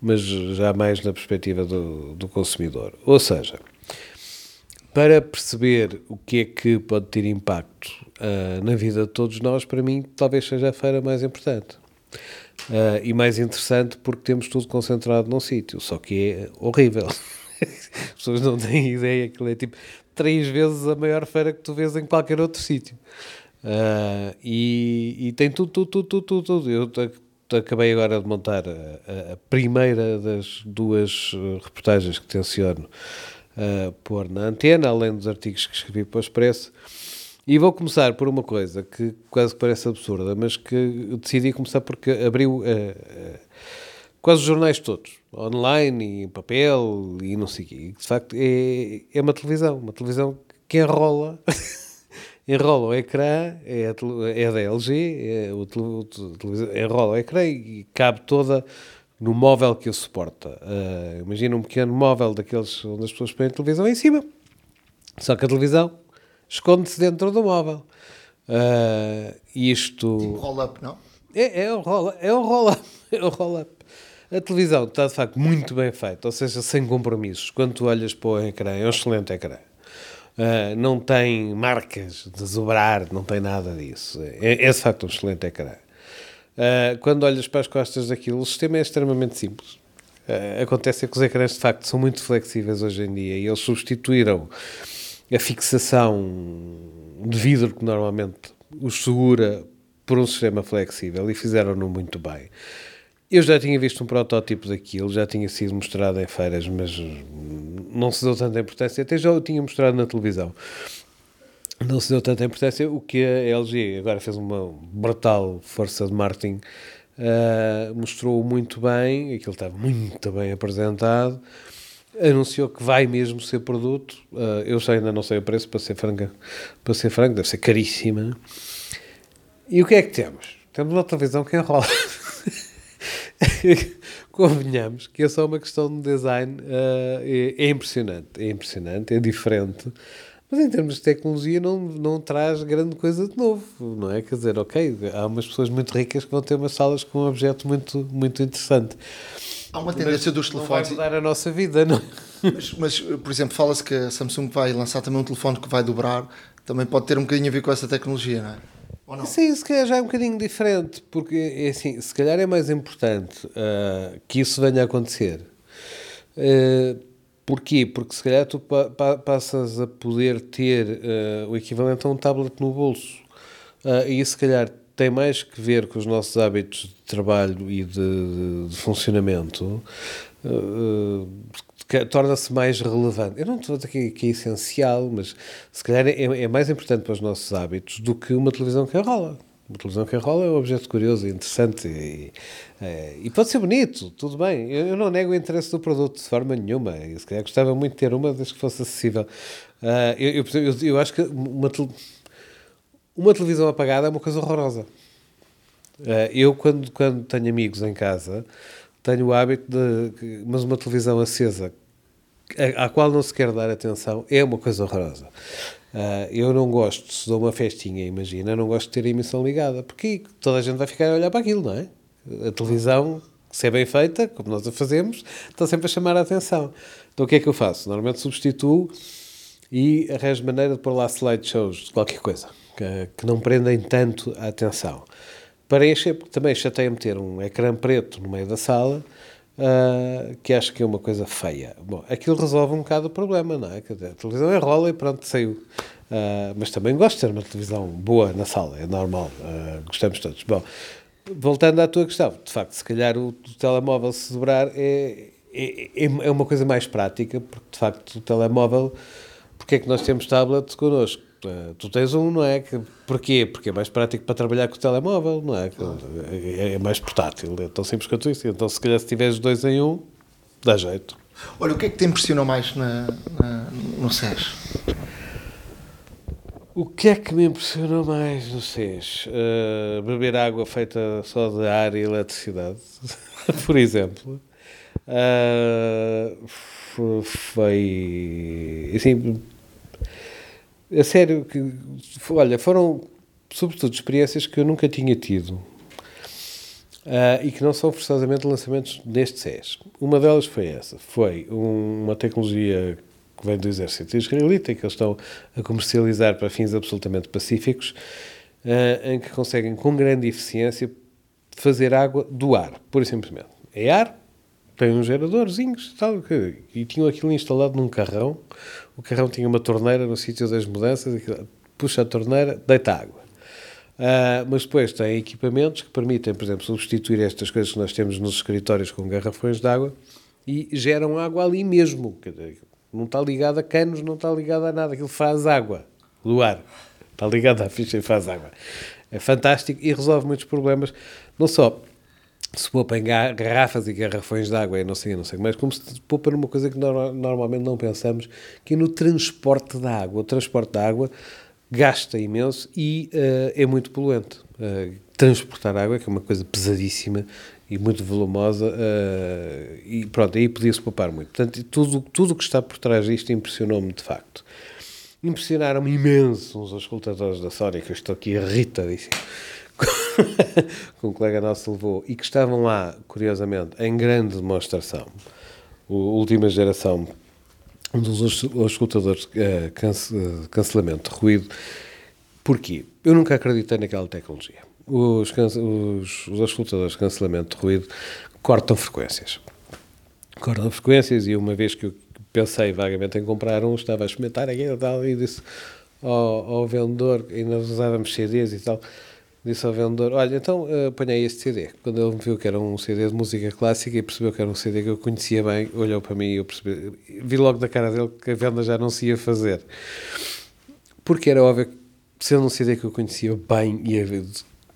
mas já mais na perspectiva do, do consumidor. Ou seja, para perceber o que é que pode ter impacto na vida de todos nós, para mim, talvez seja a feira mais importante. e mais interessante porque temos tudo concentrado num sítio, só que é horrível. [laughs] As pessoas não têm ideia, aquilo é tipo três vezes a maior feira que tu vês em qualquer outro sítio. Uh, e, e, tem tudo, tudo, tudo, tudo, tudo. Eu acabei agora de montar a, a primeira das duas uh, reportagens que tenciono uh, pôr na antena, além dos artigos que escrevi para o Expresso. E vou começar por uma coisa que quase parece absurda, mas que decidi começar porque abriu uh, quase os jornais todos online e em papel e não sei o quê. De facto, é, é uma televisão, uma televisão que enrola, [laughs] enrola o ecrã, é, a, é da LG, é o, o, enrola o ecrã e cabe toda no móvel que o suporta. Uh, imagina um pequeno móvel daqueles onde as pessoas põem a televisão em cima, só que a televisão esconde-se dentro do móvel. Uh, isto... Tipo roll-up, não? É, é um roll-up. É um roll-up. [laughs] É um roll-up. A televisão está de facto muito bem feita, ou seja, sem compromissos. Quando tu olhas para o ecrã, é um excelente ecrã. Uh, não tem marcas de zobrar, não tem nada disso. É, é de facto um excelente ecrã. Uh, quando olhas para as costas daquilo, o sistema é extremamente simples. Uh, acontece que os ecrãs de facto são muito flexíveis hoje em dia e eles substituíram a fixação de vidro que normalmente os segura por um sistema flexível e fizeram-no muito bem. Eu já tinha visto um protótipo daquilo, já tinha sido mostrado em feiras, mas não se deu tanta importância. Até já o tinha mostrado na televisão. Não se deu tanta importância. O que a LG agora fez uma brutal força de marketing, uh, mostrou muito bem, aquilo estava muito bem apresentado. Anunciou que vai mesmo ser produto. Uh, eu ainda não sei o preço, para ser franca, para ser franco, deve ser caríssima. E o que é que temos? Temos uma televisão que enrola. [laughs] convenhamos que é só uma questão de design, uh, é, é, impressionante, é impressionante, é diferente, mas em termos de tecnologia não, não traz grande coisa de novo, não é? Quer dizer, ok, há umas pessoas muito ricas que vão ter umas salas com um objeto muito, muito interessante. Há uma tendência mas dos telefones. Não vai mudar a nossa vida, não é? mas, mas, por exemplo, fala-se que a Samsung vai lançar também um telefone que vai dobrar, também pode ter um bocadinho a ver com essa tecnologia, não é? Ou não? Sim, se calhar já é um bocadinho diferente, porque é assim, se calhar é mais importante uh, que isso venha a acontecer. Uh, porquê? Porque se calhar tu pa pa passas a poder ter uh, o equivalente a um tablet no bolso. E isso se calhar tem mais que ver com os nossos hábitos de trabalho e de, de, de funcionamento. Torna-se mais relevante. Eu não estou a dizer que, que, é essencial, mas se calhar é, é, mais importante para os nossos hábitos do que uma televisão que rola. Uma televisão que rola é um objeto curioso interessante e, é, e pode ser bonito, tudo bem. Eu, eu, não nego o interesse do produto de forma nenhuma. Eu se calhar gostava muito de ter uma desde que fosse acessível. Uh, eu, eu, eu, acho que uma, uma televisão apagada é uma coisa horrorosa. Uh, eu, quando, quando tenho amigos em casa, tenho o hábito de. Mas uma televisão acesa à qual não se quer dar atenção é uma coisa horrorosa. Uh, eu não gosto, se dou uma festinha, imagina, não gosto de ter a emissão ligada, porque toda a gente vai ficar a olhar para aquilo, não é? A televisão, se é bem feita, como nós a fazemos, está sempre a chamar a atenção. Então o que é que eu faço? Normalmente substituo e arranjo maneira de pôr lá slideshows de qualquer coisa, que, que não prendem tanto a atenção. Para encher, porque também chateia-me ter um ecrã preto no meio da sala, uh, que acho que é uma coisa feia. Bom, aquilo resolve um bocado o problema, não é? A televisão é rola e pronto, saiu. Uh, mas também gosto de ter uma televisão boa na sala, é normal, uh, gostamos todos. Bom, voltando à tua questão, de facto, se calhar o, o telemóvel se dobrar é, é, é, é uma coisa mais prática, porque de facto o telemóvel, porque é que nós temos tablets connosco? Tu tens um, não é? Que, porquê? Porque é mais prático para trabalhar com o telemóvel, não é? É, é mais portátil, é tão simples quanto isso. Então, se calhar, se tiveres dois em um, dá jeito. Olha, o que é que te impressionou mais na, na, no SES? O que é que me impressionou mais no SES? Uh, beber água feita só de ar e eletricidade, [laughs] por exemplo. Uh, foi. Assim, a sério, que, olha, foram sobretudo experiências que eu nunca tinha tido uh, e que não são forçosamente lançamentos neste SES. Uma delas foi essa, foi um, uma tecnologia que vem do exército israelita e que eles estão a comercializar para fins absolutamente pacíficos, uh, em que conseguem com grande eficiência fazer água do ar, pura e simplesmente. É ar, tem uns geradorzinhos tal, e tinham aquilo instalado num carrão. O carrão tinha uma torneira no sítio das mudanças, puxa a torneira, deita água. Uh, mas depois tem equipamentos que permitem, por exemplo, substituir estas coisas que nós temos nos escritórios com garrafões de água e geram água ali mesmo. Não está ligado a canos, não está ligado a nada. Aquilo faz água do ar. Está ligado à ficha e faz água. É fantástico e resolve muitos problemas, não só se poupa em garrafas e garrafões de água e não sei, não sei, mas como se poupa numa coisa que no, normalmente não pensamos, que é no transporte da água. O transporte da água gasta imenso e uh, é muito poluente. Uh, transportar água, que é uma coisa pesadíssima e muito volumosa, uh, e pronto, aí podia-se poupar muito. Portanto, tudo o tudo que está por trás disto impressionou-me de facto. Impressionaram-me imenso os auscultadores da Sony, que eu estou aqui irritadíssimo que um colega nosso levou e que estavam lá, curiosamente, em grande demonstração. A última geração dos escutadores uh, cance, uh, cancelamento de ruído. Porquê? Eu nunca acreditei naquela tecnologia. Os, os, os escutadores de cancelamento de ruído cortam frequências. Cortam frequências e uma vez que eu pensei vagamente em comprar um, estava a experimentar aquilo e tal, e disse ao, ao vendedor, nós usávamos CDs e tal, disse ao vendedor: Olha, então uh, apanhei este CD. Quando ele me viu que era um CD de música clássica e percebeu que era um CD que eu conhecia bem, olhou para mim e eu percebi, vi logo da cara dele que a venda já não se ia fazer. Porque era óbvio que, sendo um CD que eu conhecia bem, ia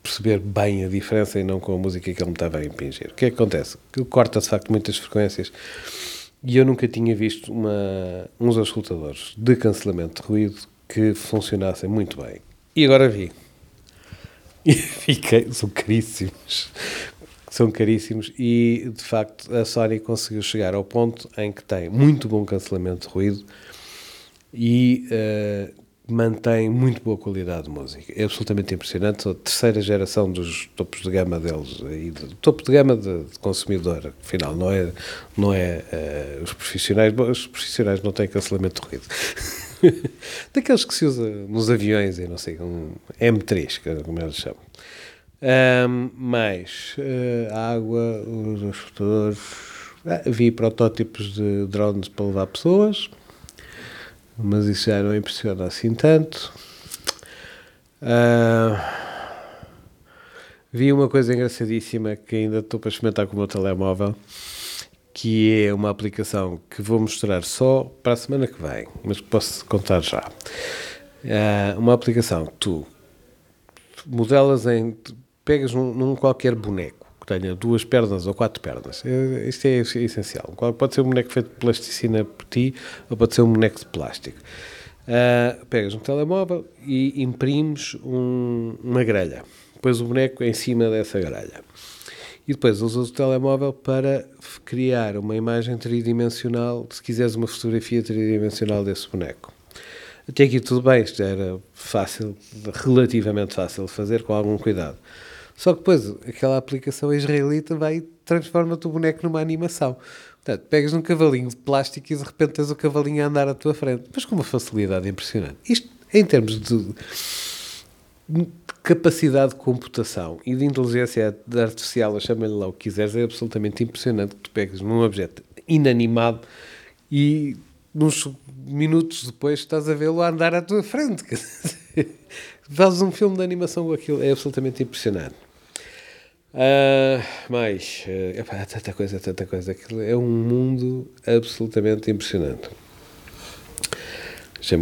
perceber bem a diferença e não com a música que ele me estava a impingir. O que é que acontece? Que corta de facto muitas frequências e eu nunca tinha visto uma, uns auscultadores de cancelamento de ruído que funcionassem muito bem. E agora vi. [laughs] E fiquei, são caríssimos. são caríssimos e de facto a Sony conseguiu chegar ao ponto em que tem muito bom cancelamento de ruído e uh, mantém muito boa qualidade de música. É absolutamente impressionante. A terceira geração dos topos de gama deles, aí, do topo de gama de, de consumidor, afinal, não é, não é uh, os profissionais. Bom, os profissionais não têm cancelamento de ruído. [laughs] [laughs] Daqueles que se usa nos aviões e não sei, um M3, como eles chamam. Um, mais uh, água, os exportadores. Ah, vi protótipos de drones para levar pessoas, mas isso já não impressiona assim tanto. Uh, vi uma coisa engraçadíssima que ainda estou para experimentar com o meu telemóvel, que é uma aplicação que vou mostrar só para a semana que vem, mas posso contar já. Uh, uma aplicação que tu modelas em pegas num, num, qualquer boneco que tenha duas pernas ou quatro pernas. É, isto é essencial. Pode ser um boneco feito de plasticina por ti ou pode ser um boneco de plástico. Uh, pegas um telemóvel e imprimes um, uma grelha. Pões o boneco em cima dessa grelha. E depois usas o telemóvel para criar uma imagem tridimensional, se quiseres uma fotografia tridimensional desse boneco. Até aqui tudo bem, isto era fácil, relativamente fácil de fazer, com algum cuidado. Só que depois aquela aplicação israelita vai transforma-te o boneco numa animação. Portanto, pegas num cavalinho de plástico e de repente tens o cavalinho a andar à tua frente. Mas com uma facilidade impressionante. Isto, em termos de capacidade de computação e de inteligência artificial, chama-lhe lá o que quiseres, é absolutamente impressionante que tu pegas num objeto inanimado e uns minutos depois estás a vê-lo a andar à tua frente. [laughs] Fazes um filme de animação com aquilo, é absolutamente impressionante. Uh, mais, uh, tanta coisa, tanta coisa. Aquilo é um mundo absolutamente impressionante.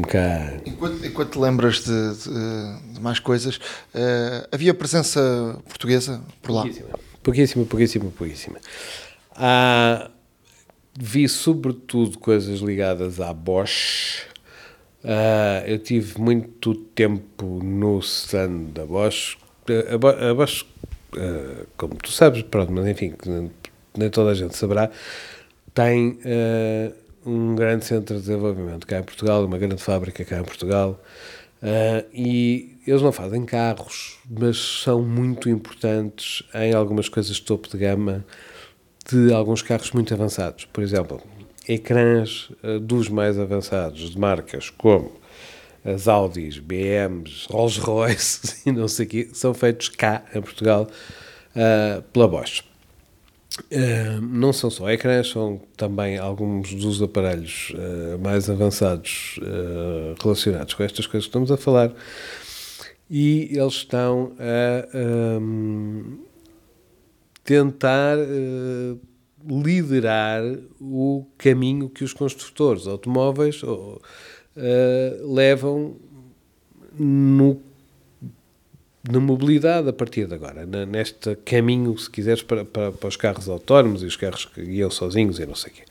Cá. Enquanto, enquanto te lembras de, de, de mais coisas, uh, havia presença portuguesa por lá? Pouquíssima, pouquíssima, pouquíssima. pouquíssima. Ah, vi sobretudo coisas ligadas à Bosch. Uh, eu tive muito tempo no stand da Bosch. A, Bosch, uh, como tu sabes, pronto, mas enfim, nem toda a gente saberá, tem uh, um grande centro de desenvolvimento cá em Portugal, uma grande fábrica cá em Portugal. e eles não fazem carros, mas são muito importantes em algumas coisas de topo de gama de alguns carros muito avançados. Por exemplo, ecrãs uh, dos mais avançados de marcas como as Audis, BMs, Rolls Royce [laughs] e não sei o quê, são feitos cá em Portugal uh, pela Bosch. Uh, não são só ecrãs, são também alguns dos aparelhos uh, mais avançados uh, relacionados com estas coisas que estamos a falar. E eles estão a um, tentar liderar o caminho que os construtores automóveis levam no, na mobilidade a partir de agora, na, neste caminho, se quiseres, para, para, para, os carros autónomos e os carros que guiam sozinhos e não sei o quê,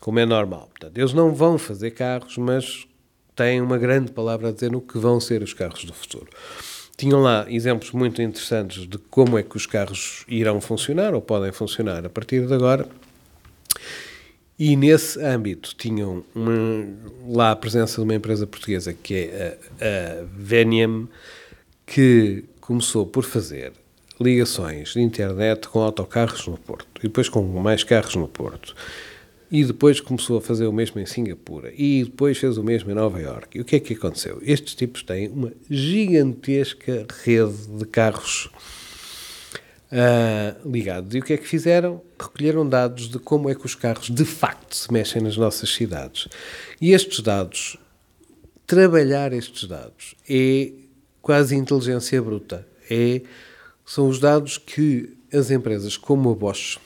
como é normal. Portanto, eles não vão fazer carros, mas têm uma grande palavra a dizer no que vão ser os carros do futuro. Tinham lá exemplos muito interessantes de como é que os carros irão funcionar ou podem funcionar a partir de agora. E nesse âmbito tinham uma, lá a presença de uma empresa portuguesa que é a, a Veniam, que começou por fazer ligações de internet com autocarros no Porto e depois com mais carros no Porto e depois começou a fazer o mesmo em Singapura e depois fez o mesmo em Nova York. E o que é que aconteceu? Estes tipos têm uma gigantesca rede de carros uh, ligados. E o que é que fizeram? Recolheram dados de como é que os carros de facto se mexem nas nossas cidades. E estes dados, trabalhar estes dados, é quase inteligência bruta. É, são os dados que as empresas como a Bosch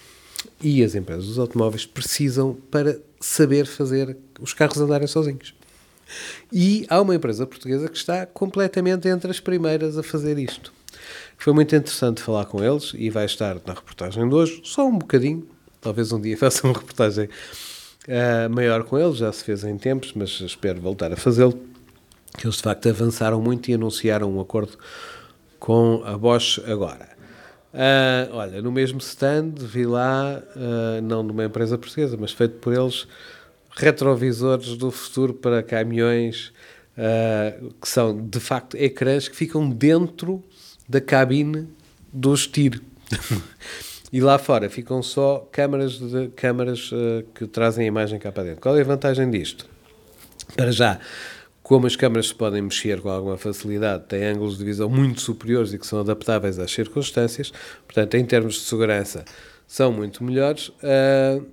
e as empresas dos automóveis precisam para saber fazer os carros andarem sozinhos. E há uma empresa portuguesa que está completamente entre as primeiras a fazer isto. Foi muito interessante falar com eles e vai estar na reportagem de hoje, só um bocadinho. Talvez um dia [laughs] faça uma reportagem uh, maior com eles, já se fez em tempos, mas espero voltar a fazê-lo. Que eles de facto avançaram muito e anunciaram um acordo com a Bosch agora. Ah, olha, no mesmo stand vi lá, ah, não de uma empresa portuguesa, mas feito por eles, retrovisores do futuro para caminhões, ah, que são de facto ecrãs que ficam dentro da cabine dos tiro. [laughs] e lá fora ficam só câmaras, de, câmaras que trazem a imagem cá para dentro. Qual é a vantagem disto? Para já, como as câmaras se podem mexer com alguma facilidade, têm ângulos de visão muito superiores e que são adaptáveis às circunstâncias, portanto, em termos de segurança, são muito melhores. Uh,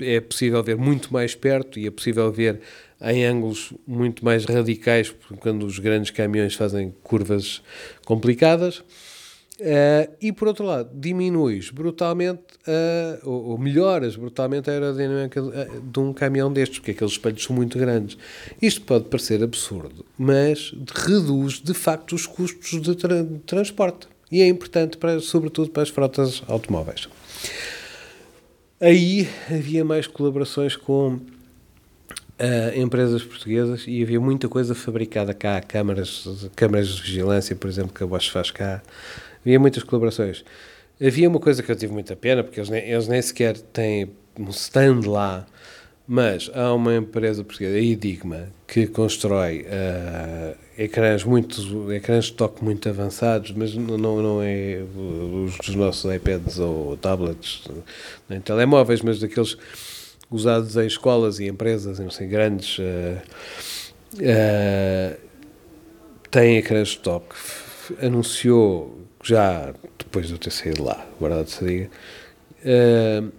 é possível ver muito mais perto e é possível ver em ângulos muito mais radicais, quando os grandes caminhões fazem curvas complicadas. Uh, e por outro lado, diminuis brutalmente, uh, ou, ou, melhoras brutalmente a aerodinâmica de, de, um caminhão destes, porque aqueles espelhos são muito grandes. Isto pode parecer absurdo, mas reduz de facto os custos de, tra de transporte. E é importante, para, sobretudo, para as frotas automóveis. Aí havia mais colaborações com Uh, empresas portuguesas e havia muita coisa fabricada cá, câmaras, câmaras de vigilância, por exemplo, que a Bosch faz cá, havia muitas colaborações. Havia uma coisa que eu tive muita pena, porque eles nem, eles nem sequer têm um stand lá, mas há uma empresa portuguesa, a Idigma, que constrói uh, ecrãs, muito, ecrãs de toque muito avançados, mas não, não é os dos nossos iPads ou tablets, nem telemóveis, mas daqueles usados em escolas e empresas, não sei, grandes. Uh, uh, ecrãs de toque. Anunciou já depois de eu ter saído lá, verdade se diga, uh,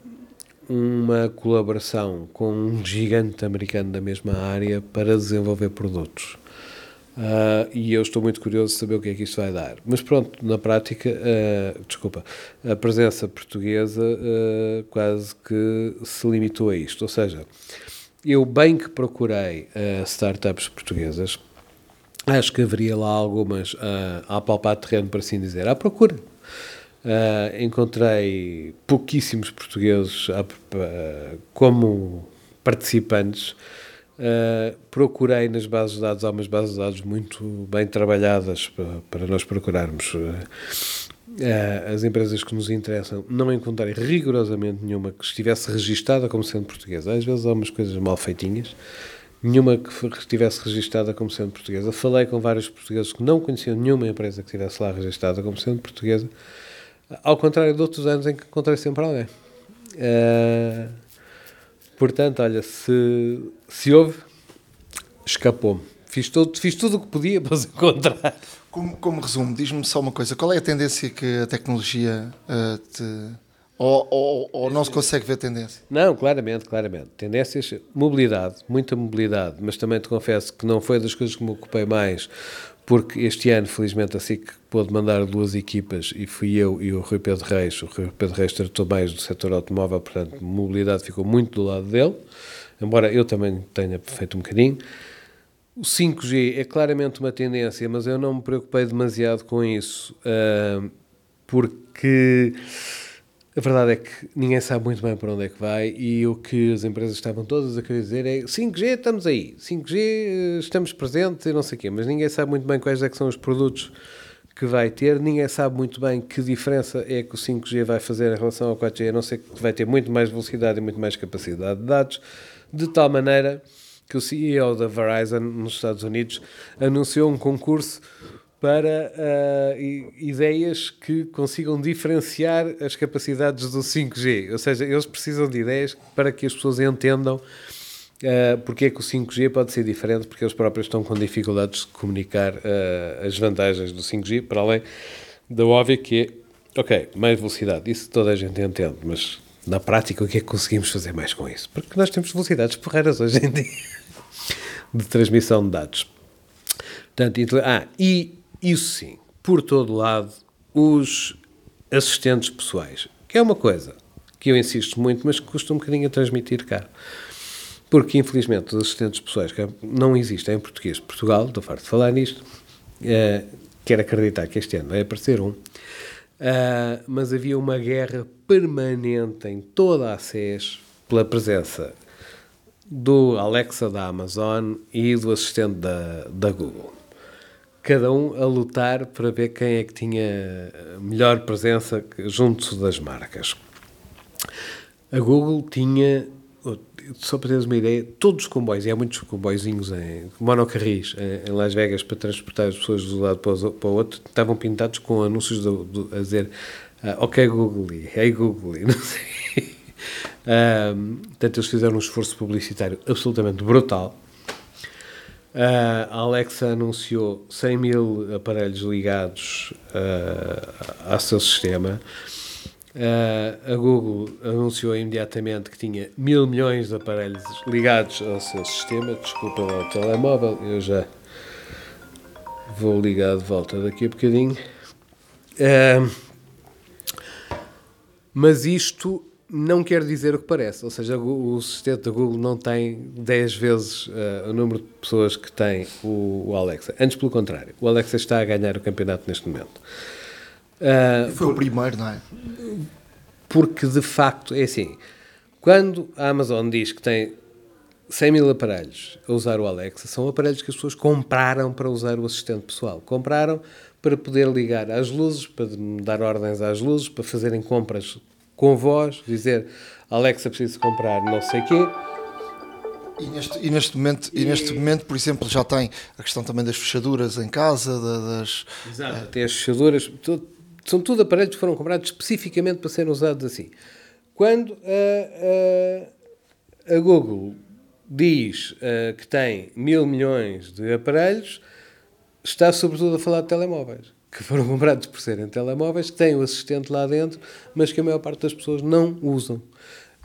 uma colaboração com um gigante americano da mesma área para desenvolver produtos. Uh, e eu estou muito curioso de saber o que é que isto vai dar. Mas pronto, na prática, uh, desculpa, a presença portuguesa uh, quase que se limitou a isto. Ou seja, eu bem que procurei startups portuguesas, acho que haveria lá algumas uh, a apalpar terreno, para assim dizer, à procura. Uh, encontrei pouquíssimos portugueses uh, como participantes. Uh, procurei nas bases de dados, há umas bases de dados muito bem trabalhadas para, para nós procurarmos as empresas que nos interessam. Não encontrei rigorosamente nenhuma que estivesse registada como sendo portuguesa. Às vezes há umas coisas mal feitinhas nenhuma que estivesse registada como sendo portuguesa. Falei com vários portugueses que não conheciam nenhuma empresa que estivesse lá registada como sendo portuguesa, ao contrário de outros anos em que encontrei sempre alguém. Uh, portanto, olha, se, se houve, escapou-me. Fiz, fiz tudo o que podia [laughs] para os encontrar. Como, como resumo, diz-me só uma coisa: qual é a tendência que a tecnologia uh, te ou, ou, ou, não se consegue ver tendência? Não, claramente, claramente. Tendências, mobilidade, muita mobilidade, mas também te confesso que não foi das coisas que me ocupei mais, porque este ano, felizmente, a SIC pôde mandar duas equipas e fui eu e o Rui Pedro Reis. O Rui Pedro Reis tratou mais do setor automóvel, portanto, mobilidade ficou muito do lado dele, embora eu também tenha feito um bocadinho. O 5G é claramente uma tendência, mas eu não me preocupei demasiado com isso, uh, porque a verdade é que ninguém sabe muito bem para onde é que vai e o que as empresas estavam todas a querer dizer é 5G estamos aí, 5G eh, estamos presentes e não sei o quê, mas ninguém sabe muito bem quais é que são os produtos que vai ter, ninguém sabe muito bem que diferença é que o 5G vai fazer em relação ao 4G, a não ser que vai ter muito mais velocidade e muito mais capacidade de dados, de tal maneira que o CEO da Verizon nos Estados Unidos anunciou um concurso para uh, ideias que consigam diferenciar as capacidades do 5G. Ou seja, eles precisam de ideias para que as pessoas entendam uh, porque é que o 5G pode ser diferente, porque eles próprios estão com dificuldades de comunicar uh, as vantagens do 5G, para além da óbvia que é, ok, mais velocidade, isso toda a gente entende, mas na prática o que é que conseguimos fazer mais com isso? Porque nós temos velocidades porreiras hoje em dia [laughs] de transmissão de dados. Portanto, ah, e isso sim, por todo lado, os assistentes pessoais, que é uma coisa que eu insisto muito, mas que custa um bocadinho a transmitir cá. Porque, infelizmente, os assistentes pessoais que não existem em português de Portugal, estou farto de falar nisto, uh, quero acreditar que este ano vai aparecer um, uh, mas havia uma guerra permanente em toda a SES pela presença do Alexa da Amazon e do assistente da, da Google cada um a lutar para ver quem é que tinha melhor presença junto das marcas. A Google tinha, só para teres uma ideia, todos os comboios, e há muitos comboizinhos em monocarris em Las Vegas para transportar as pessoas de um lado para o outro, estavam pintados com anúncios a dizer uh, ok Google, hey Google, [laughs] não sei. Um, portanto, eles fizeram um esforço publicitário absolutamente brutal. Uh, a Alexa anunciou 100 mil aparelhos ligados uh, ao seu sistema. Uh, a Google anunciou imediatamente que tinha mil milhões de aparelhos ligados ao seu sistema. Desculpa lá o telemóvel, eu já vou ligar de volta daqui a bocadinho. Uh, mas isto não quer dizer o que parece, ou seja, o, sistema da Google não tem 10 vezes uh, o número de pessoas que tem o, o, Alexa. Antes, pelo contrário, o Alexa está a ganhar o campeonato neste momento. Uh, Foi o primeiro, não é? Porque de facto é assim: quando a Amazon diz que tem 100 mil aparelhos a usar o Alexa, são aparelhos que as pessoas compraram para usar o assistente pessoal. Compraram para poder ligar às luzes, para dar ordens às luzes, para fazerem compras com voz, dizer Alexa preciso comprar não sei quê. E neste, e neste momento, e... e... neste momento, por exemplo, já tem a questão também das fechaduras em casa, das... Exato, é... tem as fechaduras, tudo, são tudo aparelhos que foram comprados especificamente para serem usados assim. Quando a, a, a Google diz uh, que tem mil milhões de aparelhos, está sobretudo a falar de telemóveis que foram [laughs] comprados por serem telemóveis, que têm o assistente lá dentro, mas que a maior parte das pessoas não usam.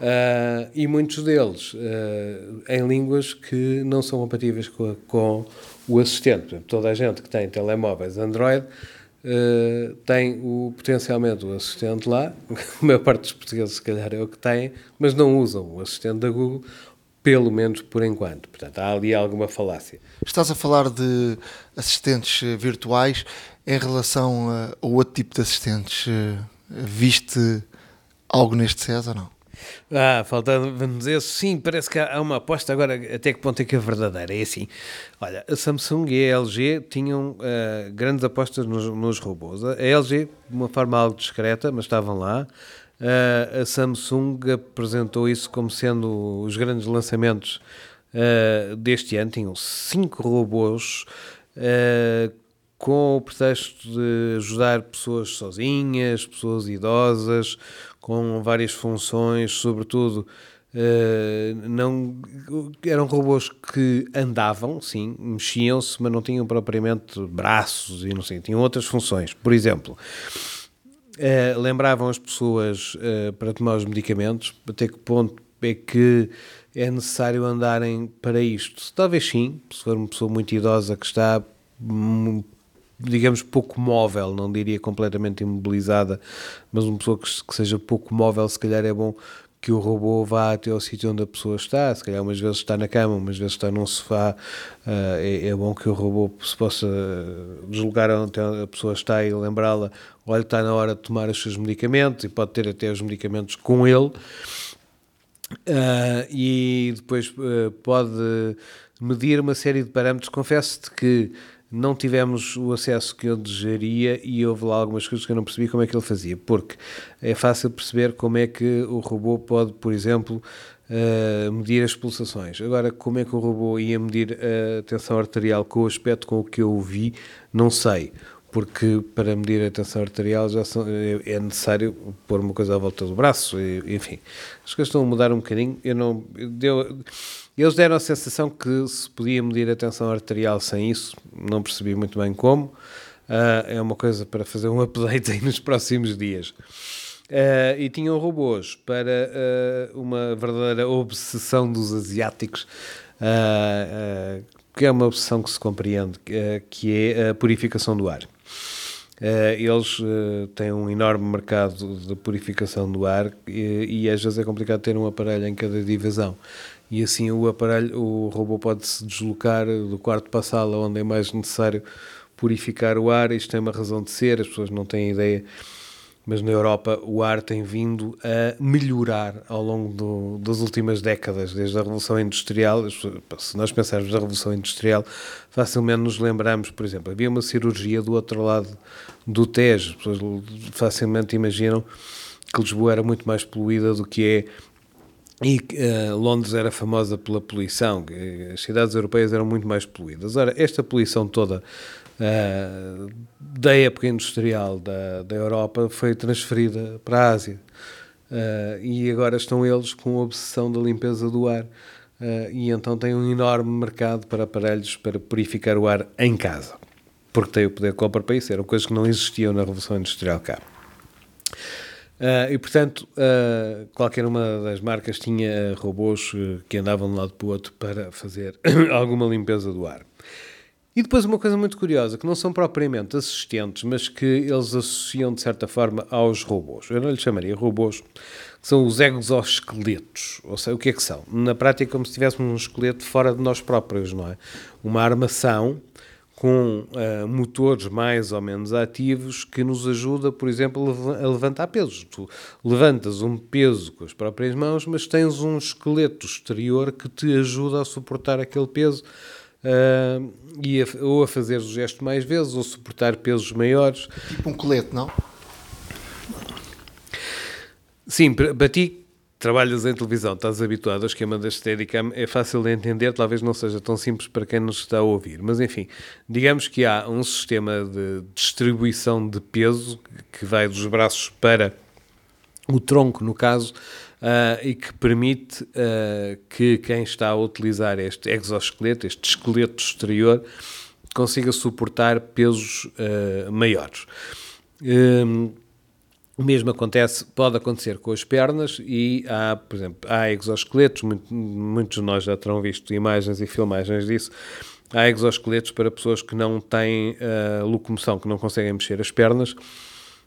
Uh, e muitos deles uh, em línguas que não são compatíveis com, a, com o assistente. Toda a gente que tem telemóveis Android uh, tem o, potencialmente o assistente lá, [laughs] a maior parte dos portugueses, se calhar, é o que têm, mas não usam o assistente da Google, pelo menos por enquanto. Portanto, há ali alguma falácia. Estás a falar de assistentes virtuais em relação a, a outro tipo de assistentes, eh, viste algo neste CES ou não? Ah, faltando vamos dizer, sim, parece que há uma aposta agora, até que ponto é que é verdadeira, é assim, olha, a Samsung e a LG tinham uh, grandes apostas nos, nos, robôs, a LG de uma forma algo discreta, mas estavam lá, uh, a Samsung apresentou isso como sendo os grandes lançamentos uh, deste ano, tinham cinco robôs com o pretexto de ajudar pessoas sozinhas, pessoas idosas, com várias funções, sobretudo. Uh, não eram robôs que andavam, sim, mexiam-se, mas não tinham propriamente braços e não sei, tinham outras funções. Por exemplo, uh, lembravam as pessoas uh, para tomar os medicamentos, até que ponto é que é necessário andarem para isto? Talvez sim, se for uma pessoa muito idosa que está digamos, pouco móvel, não diria completamente imobilizada, mas uma pessoa que, que, seja pouco móvel, se calhar é bom que o robô vá até ao sítio onde a pessoa está, se calhar umas vezes está na cama, umas vezes está num sofá, uh, é, é, bom que o robô se possa deslocar onde a pessoa está e lembrá-la, olha, está na hora de tomar os seus medicamentos e pode ter até os medicamentos com ele. Uh, e depois uh, pode medir uma série de parâmetros. Confesso-te que não tivemos o acesso que eu desejaria e houve lá algumas coisas que eu não percebi como é que ele fazia, porque é fácil perceber como é que o robô pode, por exemplo, uh, medir as pulsações. Agora, como é que o robô ia medir a tensão arterial com o aspecto com o que eu vi, não sei. Porque para medir a tensão arterial já são, é, é necessário pôr uma coisa à volta do braço, e, enfim. As coisas estão a mudar um bocadinho. Eu não, deu, eles deram a sensação que se podia medir a tensão arterial sem isso, não percebi muito bem como. Uh, é uma coisa para fazer um [laughs] update aí nos próximos dias. Uh, e tinham robôs para uh, uma verdadeira obsessão dos asiáticos, que é uma obsessão que se compreende, que é a purificação do ar. Eles têm um enorme mercado de purificação do ar e, e às vezes é complicado ter um aparelho em cada divisão e assim o aparelho, o robô pode se deslocar do quarto para a sala onde é mais necessário purificar o ar. Isto tem uma razão de ser, as pessoas não têm ideia mas na Europa o ar tem vindo a melhorar ao longo do, das últimas décadas, desde a Revolução Industrial. Se nós pensarmos na Revolução Industrial, facilmente nos lembramos, por exemplo, havia uma cirurgia do outro lado do Tejo, as pessoas facilmente imaginam que Lisboa era muito mais poluída do que é e uh, Londres era famosa pela poluição, as cidades europeias eram muito mais poluídas. Ora, esta poluição toda uh, da época industrial da, da Europa foi transferida para a Ásia. Uh, e agora estão eles com a obsessão da limpeza do ar. e então têm um enorme mercado para aparelhos para purificar o ar em casa. Porque tem o poder de compra para isso. Eram coisas que não existiam na Revolução Industrial cá. Uh, e portanto, uh, qualquer uma das marcas tinha robôs uh, que andavam de um lado para o outro para fazer [coughs] alguma limpeza do ar. E depois uma coisa muito curiosa, que não são propriamente assistentes, mas que eles associam de certa forma aos robôs. Eu não lhes chamaria robôs, são os exoesqueletos. Ou seja, o que é que são? Na prática, como se tivéssemos um esqueleto fora de nós próprios, não é? Uma armação com uh, motores mais ou menos ativos que nos ajuda, por exemplo, a levantar pesos. Tu levantas um peso com as próprias mãos, mas tens um esqueleto exterior que te ajuda a suportar aquele peso uh, e a, ou a fazer o gesto mais vezes ou suportar pesos maiores. Tipo um colete, não? Sim, para ti trabalhas em televisão, estás habituado ao esquema da Steadicam, é fácil de entender, talvez não seja tão simples para quem nos está a ouvir. Mas enfim, digamos que há um sistema de distribuição de peso que vai dos braços para o tronco, no caso, uh, e que permite uh, que quem está a utilizar este exoesqueleto, este esqueleto exterior, consiga suportar pesos uh, maiores. Um, o mesmo acontece, pode acontecer com as pernas e há, por exemplo, há exoesqueletos, muito, muitos de nós já terão visto imagens e filmagens disso, há exoesqueletos para pessoas que não têm uh, locomoção, que não conseguem mexer as pernas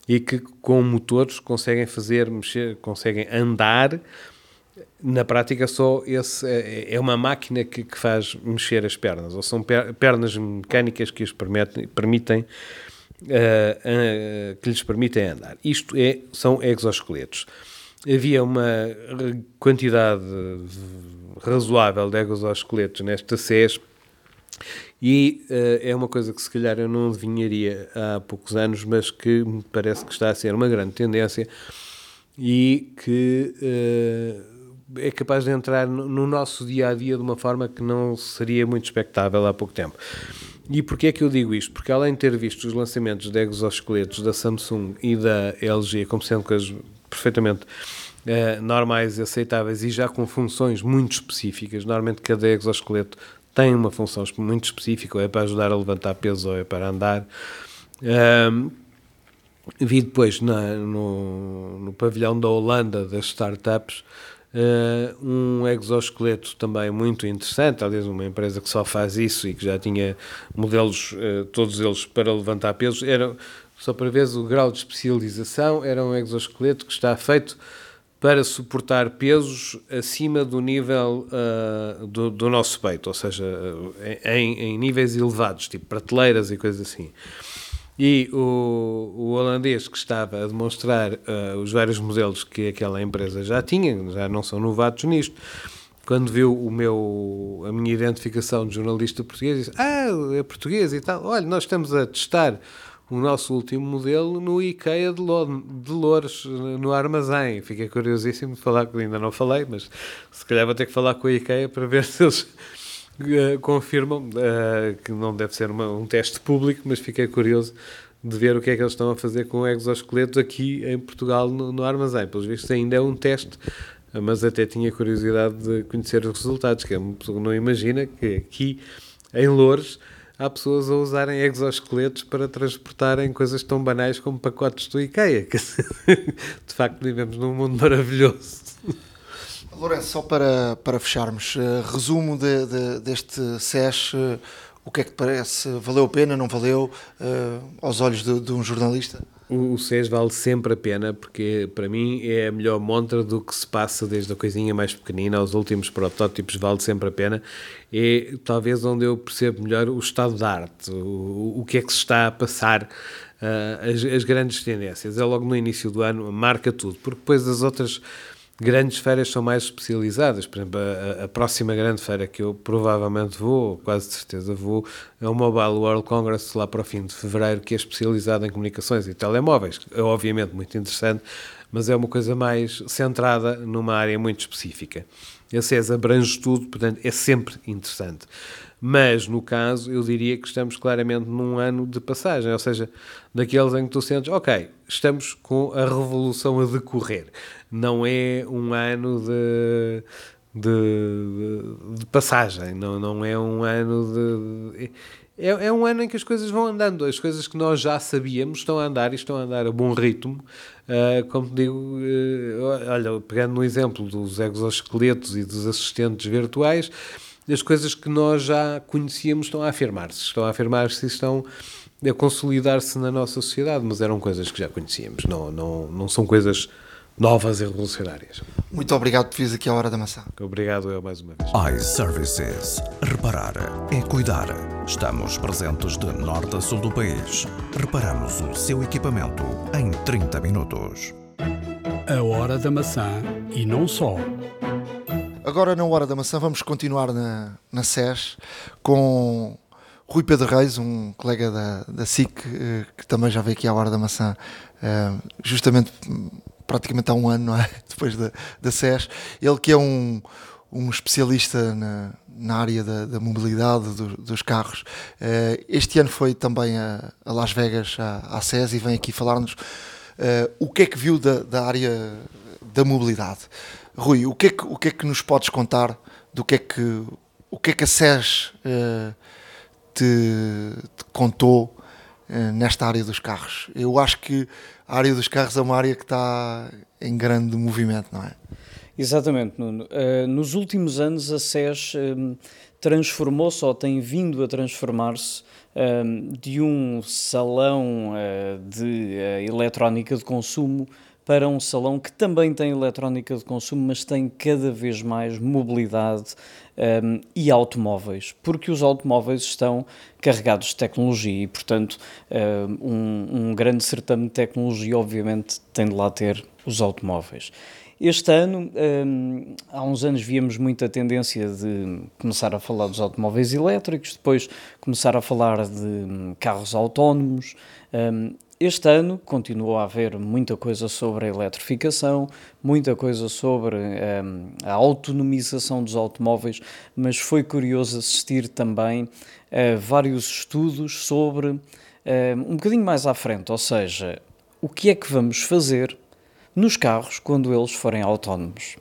e que com motores conseguem fazer, mexer, conseguem andar, na prática só esse é, é uma máquina que, que faz mexer as pernas, ou são pernas mecânicas que permitem, permitem uh, que lhes permitem andar. Isto é, são exoesqueletos. Havia uma quantidade razoável de exoesqueletos nesta SES e uh, é uma coisa que se calhar eu não adivinharia há poucos anos, mas que me parece que está a ser uma grande tendência e que uh, é capaz de entrar no, no nosso dia a dia de uma forma que não seria muito expectável há pouco tempo. E porquê é que eu digo isto? Porque além de ter visto os lançamentos de exoesqueletos da Samsung e da LG como sendo coisas perfeitamente uh, normais aceitáveis e já com funções muito específicas, normalmente cada exoesqueleto tem uma função muito específica, ou é para ajudar a levantar peso ou é para andar. Um, vi depois na, no, no pavilhão da Holanda das startups Uh, um exoesqueleto também muito interessante, aliás, uma empresa que só faz isso e que já tinha modelos, uh, todos eles para levantar pesos. Era, só para ver o grau de especialização, era um exoesqueleto que está feito para suportar pesos acima do nível uh, do, do, nosso peito, ou seja, em, em níveis elevados, tipo prateleiras e coisas assim. E o, o holandês que estava a demonstrar uh, os vários modelos que aquela empresa já tinha, já não são novatos nisto, quando viu o meu, a minha identificação de jornalista português, disse: Ah, é português e tal. Olha, nós estamos a testar o nosso último modelo no IKEA de, Lo de Loures, no armazém. Fiquei curiosíssimo de falar, ainda não falei, mas se calhar vou ter que falar com a IKEA para ver se eles uh, confirmam uh, que não deve ser uma, um teste público, mas fiquei curioso de ver o que é que eles estão a fazer com exoesqueletos aqui em Portugal no, no armazém. Pelos vistos ainda é um teste, mas até tinha curiosidade de conhecer os resultados, que é uma pessoa não imagina que aqui em Loures há pessoas a usarem exoesqueletos para transportarem coisas tão banais como pacotes do IKEA. [laughs] De facto, vivemos num mundo maravilhoso. Lourenço, só para, para fecharmos, uh, resumo de, de, deste SES, uh, o que é que parece? Valeu a pena, não valeu, uh, aos olhos de, de, um jornalista? O, SES vale sempre a pena, porque para mim é a melhor montra do que se passa desde a coisinha mais pequenina aos últimos protótipos, vale sempre a pena. É talvez onde eu percebo melhor o estado da arte, o, o que é que se está a passar as, as grandes tendências. É logo no início do ano, marca tudo, porque depois as outras grandes feiras são mais especializadas. Por exemplo, a, a, próxima grande feira que eu provavelmente vou, quase de certeza vou, é o Mobile World Congress lá para o fim de fevereiro, que é especializado em comunicações e telemóveis. É obviamente muito interessante, mas é uma coisa mais centrada numa área muito específica. A CES abrange tudo, portanto é sempre interessante. Mas, no caso, eu diria que estamos claramente num ano de passagem, ou seja, daqueles em que tu sentes, ok, estamos com a revolução a decorrer. Não é um ano de, de, de passagem, não, não é um ano de. É, é, um ano em que as coisas vão andando, as coisas que nós já sabíamos estão a andar e estão a andar a bom ritmo. Uh, como digo, uh, olha, pegando no exemplo dos exoesqueletos e dos assistentes virtuais, as coisas que nós já conhecíamos estão a afirmar-se, estão a afirmar-se e estão a consolidar-se na nossa sociedade, mas eram coisas que já conhecíamos, não, não, não são coisas novas e revolucionárias. Muito obrigado por vir aqui à Hora da Maçã. Obrigado eu mais uma vez. iServices. Reparar é cuidar. Estamos presentes de norte a sul do país. Reparamos o seu equipamento em 30 minutos. A Hora da Maçã e não só. Agora, na Hora da Maçã, vamos continuar na, na SES com Rui Pedro Reis, um colega da, da SIC, eh, que também já veio aqui à Hora da Maçã, eh, justamente praticamente há um ano, é? [laughs] Depois da, da SES. Ele que é um, um especialista na, na área da, da mobilidade do, dos carros. Eh, este ano foi também a, a Las Vegas, à, à SES, e vem aqui falar-nos o que é que viu da, da área da mobilidade. Rui, o que, é que, o que é que nos podes contar do que é que, o que, é que a SES uh, te, te, contou uh, nesta área dos carros? Eu acho que a área dos carros é uma área que está em grande movimento, não é? Exatamente, Nuno. Uh, nos últimos anos a SES um, transformou-se ou tem vindo a transformar-se um, de um salão de eletrónica de consumo para um salão que também tem eletrónica de consumo, mas tem cada vez mais mobilidade um, e automóveis, porque os automóveis estão carregados de tecnologia e, portanto, um, um grande certame de tecnologia, obviamente, tem de lá ter os automóveis. Este ano, um, há uns anos, víamos muita tendência de começar a falar dos automóveis elétricos, depois começar a falar de hum, carros autónomos. Um, este ano continuou a haver muita coisa sobre a eletrificação, muita coisa sobre um, a autonomização dos automóveis, mas foi curioso assistir também a vários estudos sobre um, um bocadinho mais à frente, ou seja, o que é que vamos fazer nos carros quando eles forem autónomos.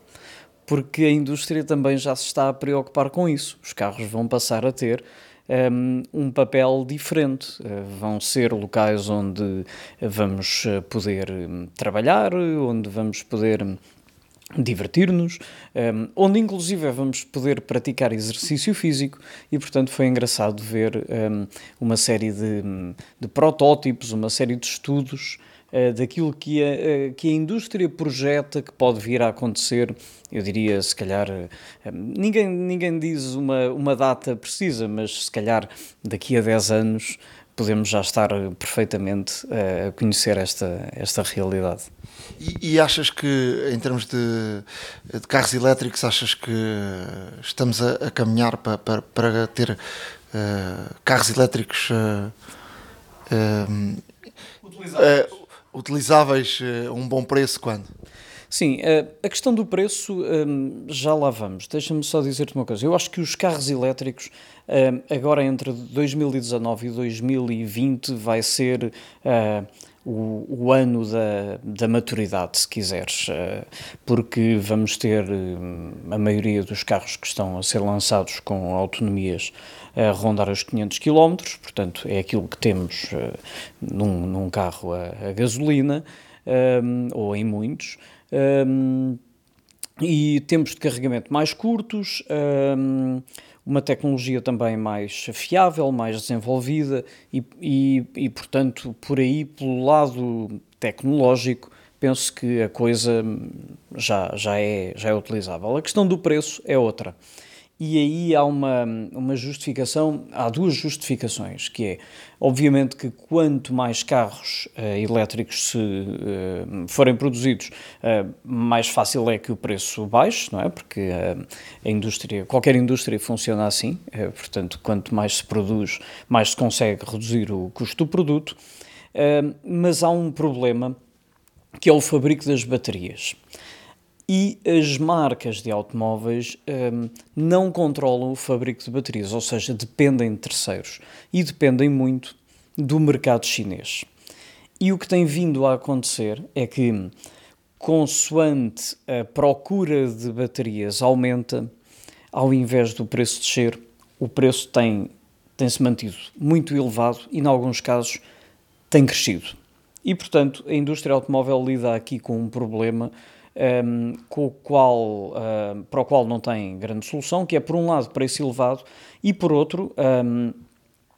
Porque a indústria também já se está a preocupar com isso. Os carros vão passar a ter um, um papel diferente. Uh, vão ser locais onde vamos eh, poder hum, trabalhar, onde vamos poder hum, divertir-nos, um, onde inclusive vamos poder praticar exercício físico e portanto foi engraçado ver um, uma série de, de, protótipos, uma série de estudos daquilo que a, uh, que a indústria projeta que pode vir a acontecer eu diria, se calhar, eh, ninguém, ninguém diz uma, uma data precisa, mas se calhar daqui a 10 anos podemos já estar perfeitamente eh, a conhecer esta, esta realidade. E, e achas que, em termos de, de, carros elétricos, achas que estamos a, a caminhar para, para, para ter uh, carros elétricos uh, uh, utilizáveis, utilizáveis a um bom preço quando? Sim, eh, a questão do preço ehm, já lá vamos. Deixa-me só dizer-te uma coisa. Eu acho que os carros elétricos, ehm, agora entre 2019 e 2020, vai ser eh, o, ano da, da maturidade, se quiseres, eh, porque vamos ter a maioria dos carros que estão a ser lançados com autonomias a rondar os 500 km, portanto, é aquilo que temos num, num carro a, a gasolina, um, ehm, ou em muitos. Um, e tempos de carregamento mais curtos, um, uma tecnologia também mais fiável, mais desenvolvida e, e, e, portanto, por aí, pelo lado tecnológico, penso que a coisa já, já, é, já é utilizável. A questão do preço é outra. E aí há uma, uma justificação, há duas justificações, que é, obviamente que quanto mais carros uh, elétricos se, uh, forem produzidos, uh, mais fácil é que o preço baixe, não é? Porque a indústria, qualquer indústria funciona assim, portanto, quanto mais se produz, mais se consegue reduzir o custo do produto, mas há um problema que é o fabrico das baterias e as marcas de automóveis um, não controlam o fabrico de baterias, ou seja, dependem de terceiros e dependem muito do mercado chinês. E o que tem vindo a acontecer é que, consoante a procura de baterias aumenta, ao invés do preço descer, o preço tem, tem se mantido muito elevado e, em alguns casos, tem crescido. E, portanto, a indústria automóvel lida aqui com um problema um, com o qual, uh, para o qual não tem grande solução, que é, por um lado, preço elevado e, por outro, um,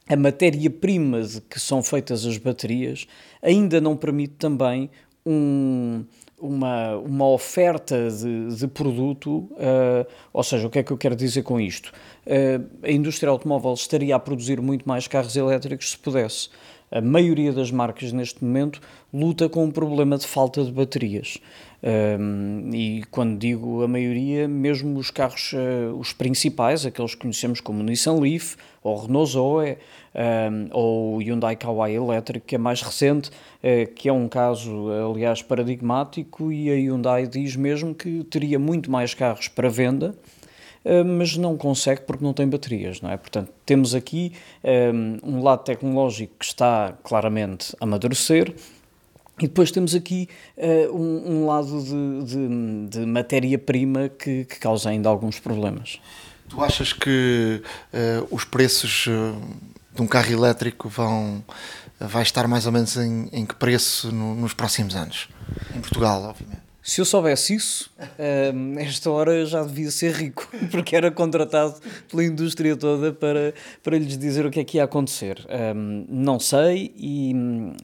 a matéria-prima de que são feitas as baterias ainda não permite também um, uma, uma oferta de, de produto, uh, ou seja, o que é que eu quero dizer com isto? Uh, a indústria automóvel estaria a produzir muito mais carros elétricos se pudesse. A maioria das marcas neste momento luta com um problema de falta de baterias. Um, e quando digo a maioria, mesmo os carros, uh, os principais, aqueles que conhecemos como Nissan Leaf, ou Renault Zoe, um, ou Hyundai Kauai Electric, que é mais recente, uh, que é um caso, aliás, paradigmático, e a Hyundai diz mesmo que teria muito mais carros para venda, uh, mas não consegue porque não tem baterias, não é? Portanto, temos aqui um, um lado tecnológico que está claramente a amadurecer, e depois temos aqui uh, um, um, lado de, de, de matéria-prima que, que, causa ainda alguns problemas. Tu achas que uh, os preços uh, de um carro elétrico vão vai estar mais ou menos em, em que preço no, nos próximos anos? Em Portugal, obviamente. Se eu soubesse isso, uh, nesta hora já devia ser rico, [laughs] porque era contratado pela indústria toda para, para lhes dizer o que é que ia acontecer. Um, não sei e,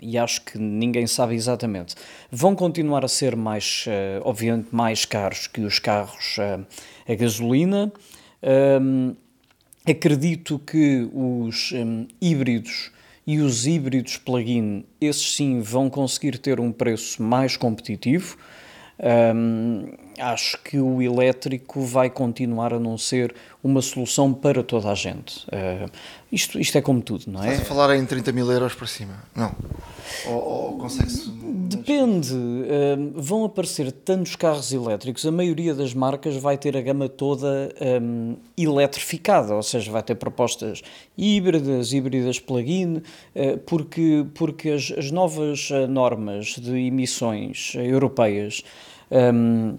e, acho que ninguém sabe exatamente. Vão continuar a ser mais, uh, obviamente, mais caros que os carros uh, a gasolina. Um, acredito que os um, híbridos e os híbridos plug-in, esses sim, vão conseguir ter um preço mais competitivo. Acho que o elétrico vai continuar a não ser uma solução para toda a gente. Uh, isto, isto é como tudo, não é? Estás a falar em 30 mil euros para cima? Não. Ou, ou consegue-se. Depende. Uh, vão aparecer tantos carros elétricos, a maioria das marcas vai ter a gama toda um, eletrificada, ou seja, vai ter propostas híbridas, híbridas plug-in, uh, porque, porque as, as novas normas de emissões europeias um,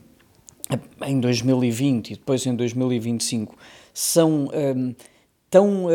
em 2020 e depois em 2025 são um, tão uh,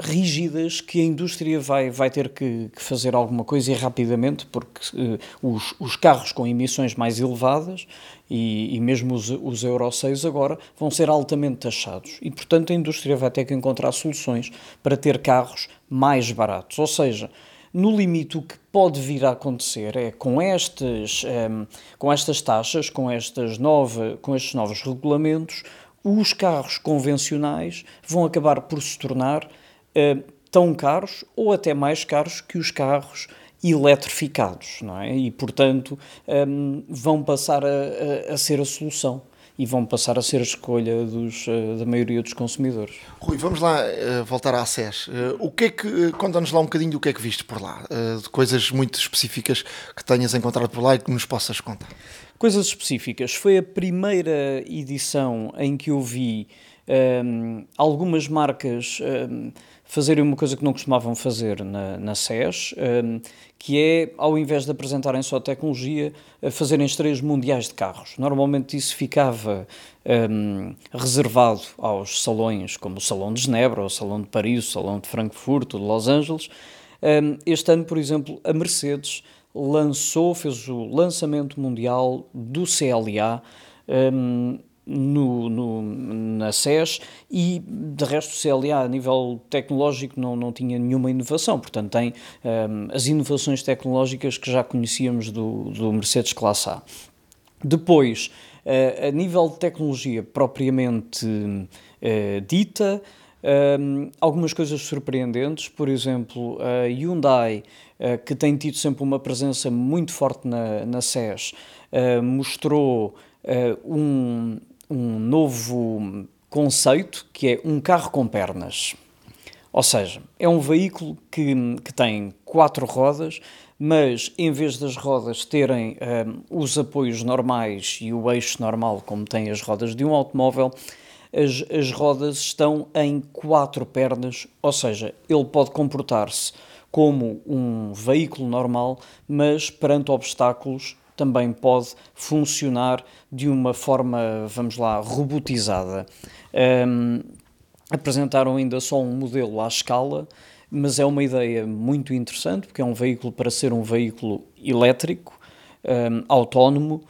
rígidas que a indústria vai, vai ter que, que fazer alguma coisa e rapidamente, porque uh, os, os carros com emissões mais elevadas e, e mesmo os, os Euro 6 agora vão ser altamente taxados e, portanto, a indústria vai ter que encontrar soluções para ter carros mais baratos. Ou seja, no limite, o que pode vir a acontecer é com estas, um, ehm, com estas taxas, com, estas nova, com estes novos regulamentos, os carros convencionais vão acabar por se tornar uh, tão caros ou até mais caros que os carros eletrificados, não é? E, portanto, um, ehm, vão passar a, a, a ser a solução e vão passar a ser a escolha dos, eh, da maioria dos consumidores. Rui, vamos lá uh, voltar à SES. Uh, o que é que, conta-nos lá um bocadinho do que é que viste por lá, uh, de coisas muito específicas que tenhas encontrado por lá e que nos possas contar. Coisas específicas. Foi a primeira edição em que eu vi um, ehm, algumas marcas um, ehm, fazerem uma coisa que não costumavam fazer na, na SES, um, que é, ao invés de apresentarem só tecnologia, fazerem estreias mundiais de carros. Normalmente isso ficava um, reservado aos salões, como o Salão de Genebra, o Salão de Paris, o Salão de Frankfurt, o de Los Angeles. Um, este ano, por exemplo, a Mercedes lançou, fez o lançamento mundial do CLA. Um, no, no, na SES e de resto o CLA a nível tecnológico não, não tinha nenhuma inovação, portanto tem um, as inovações tecnológicas que já conhecíamos do, do Mercedes Classe A. Depois a nível de tecnologia propriamente dita, algumas coisas surpreendentes, por exemplo, a Hyundai, que tem tido sempre uma presença muito forte na, na SES, mostrou um, um novo conceito que é um carro com pernas. Ou seja, é um veículo que, que tem quatro rodas, mas em vez das rodas terem um, os apoios normais e o eixo normal, como têm as rodas de um automóvel, as, as rodas estão em quatro pernas, ou seja, ele pode comportar-se como um veículo normal, mas perante obstáculos também pode funcionar de uma forma, vamos lá, robotizada. Um, apresentaram ainda só um modelo à escala, mas é uma ideia muito interessante, porque é um veículo para ser um veículo elétrico, um, autónomo,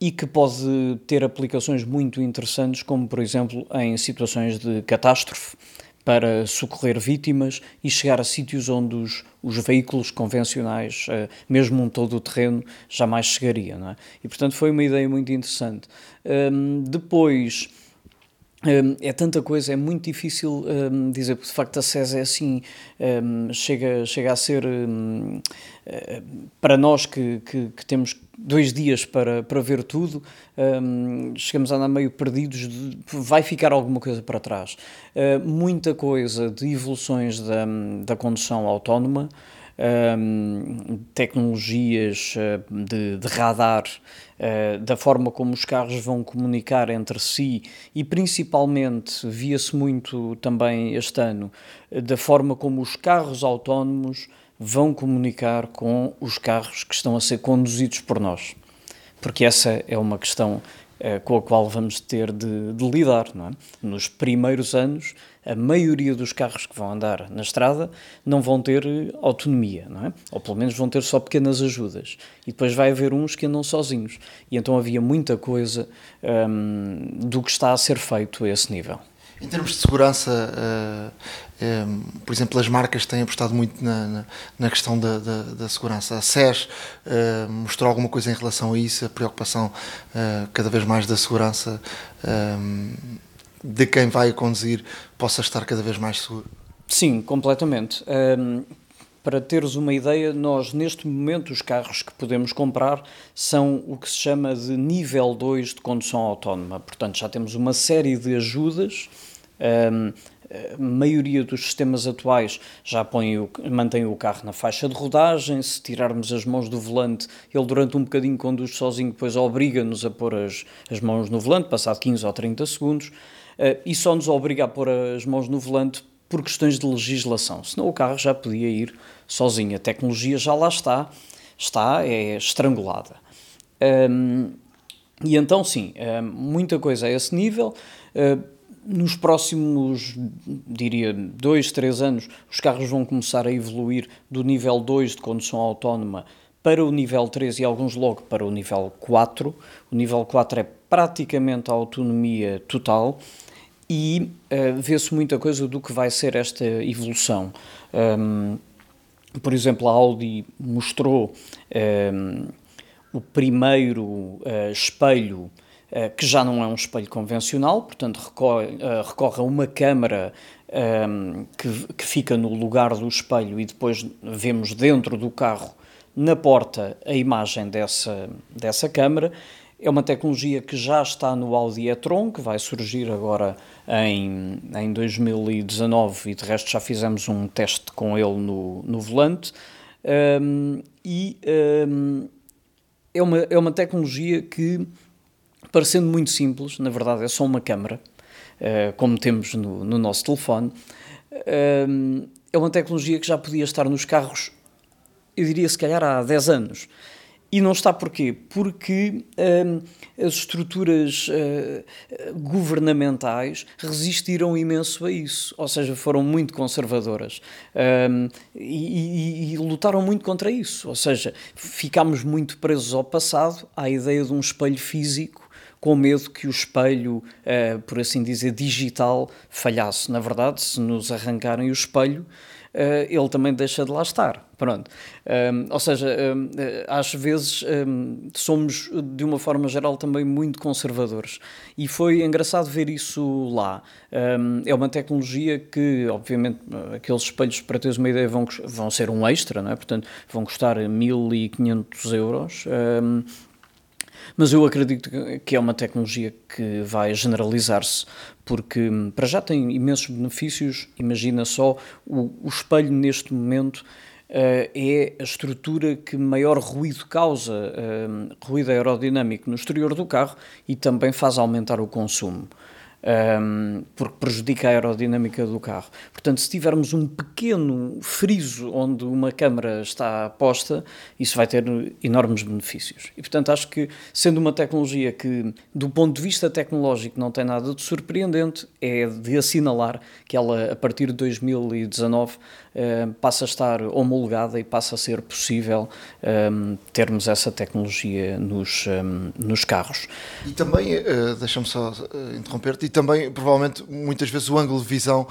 e que pode ter aplicações muito interessantes, como por exemplo em situações de catástrofe, para socorrer vítimas e chegar a sítios onde os, os veículos convencionais, uh, mesmo um todo o terreno, jamais chegaria. É? E portanto foi uma ideia muito interessante. Um, depois um, é tanta coisa, é muito difícil um, dizer, porque de facto a SES é assim, um, chega, chega a ser, uh, para nós que, que, que, temos dois dias para, para ver tudo, chegamos a andar meio perdidos, de, vai ficar alguma coisa para trás. Uh, muita coisa de evoluções da, da condução autónoma, um, tecnologias ah, de, de radar, uh, da forma como os carros vão comunicar entre si e principalmente via-se muito também este ano da forma como os carros autónomos vão comunicar com os carros que estão a ser conduzidos por nós. Porque essa é uma questão uh, com a qual vamos ter de, de lidar. É? Nos primeiros anos, a maioria dos carros que vão andar na estrada não vão ter eh, autonomia, não é? Ou pelo menos vão ter só pequenas ajudas. E depois vai haver uns que andam sozinhos. E então havia muita coisa hum, do que está a ser feito a esse nível. Em termos de segurança, um, por exemplo, as marcas têm apostado muito na, na, na questão da, da, da, segurança. A SES uh, mostrou alguma coisa em relação a isso, a preocupação uh, cada vez mais da segurança um, de quem vai conduzir possa estar cada vez mais seguro? Sim, completamente. Um, para teres uma ideia, nós neste momento os carros que podemos comprar são o que se chama de nível 2 de condução autónoma. Portanto, já temos uma série de ajudas. Um, a maioria dos sistemas atuais já põe o, mantém o carro na faixa de rodagem. Se tirarmos as mãos do volante, ele durante um bocadinho conduz sozinho, depois obriga-nos a pôr as, as mãos no volante, passado 15 ou 30 segundos. Uh, e só nos obriga a pôr as mãos no volante por questões de legislação, senão o carro já podia ir sozinho. A tecnologia já lá está, está, é estrangulada. Um, e então, sim, muita coisa a esse nível. Uh, nos próximos, diria, dois, três anos, os carros vão começar a evoluir do nível 2 de condução autónoma para o nível 3 e alguns logo para o nível 4. O nível 4 é praticamente a autonomia total e uh, vê-se muita coisa do que vai ser esta evolução. Um, por exemplo, a Audi mostrou um, o primeiro uh, espelho que já não é um espelho convencional, portanto recorre, recorre a uma câmara um, que, que fica no lugar do espelho e depois vemos dentro do carro, na porta, a imagem dessa, dessa câmara é uma tecnologia que já está no Audi e-tron, que vai surgir agora em, em 2019 e de resto já fizemos um teste com ele no, no volante. Um, e um, é, uma, é uma tecnologia que, parecendo muito simples, na verdade é só uma câmara, uh, como temos no, no nosso telefone. Um, é uma tecnologia que já podia estar nos carros, eu diria se calhar há 10 anos. E não está porquê? Porque hum, as estruturas governamentais resistiram imenso a isso, ou seja, foram muito conservadoras e, e, e, lutaram muito contra isso. Ou seja, ficámos muito presos ao passado, à ideia de um espelho físico com medo que o espelho, uh, por assim dizer, digital falhasse. Na verdade, se nos arrancarem o espelho, uh, ele também deixa de lá estar. Pronto. Um, ou seja, um, às vezes um, somos, de uma forma geral, também muito conservadores. E foi engraçado ver isso lá. é uma tecnologia que, obviamente, aqueles espelhos, para teres uma ideia, vão, vão ser um extra, não é? Portanto, vão custar 1500 euros mas eu acredito que é uma tecnologia que vai generalizar-se, porque hum, para já tem imensos benefícios. Imagina só, o, o espelho neste momento Uh, é a estrutura que maior ruído causa, uh, ruído aerodinâmico no exterior do carro e também faz aumentar o consumo um, porque prejudica a aerodinâmica do carro. Portanto, se tivermos um pequeno friso onde uma câmara está posta, isso vai ter enormes benefícios. E, portanto, acho que, sendo uma tecnologia que, do ponto de vista tecnológico, não tem nada de surpreendente, é de assinalar que ela, a partir de 2019, uh, passa a estar homologada e passa a ser possível um, termos essa tecnologia nos, um, nos carros. E também, uh, deixa-me só uh, interromper-te, e também, provavelmente, muitas vezes o ângulo de visão,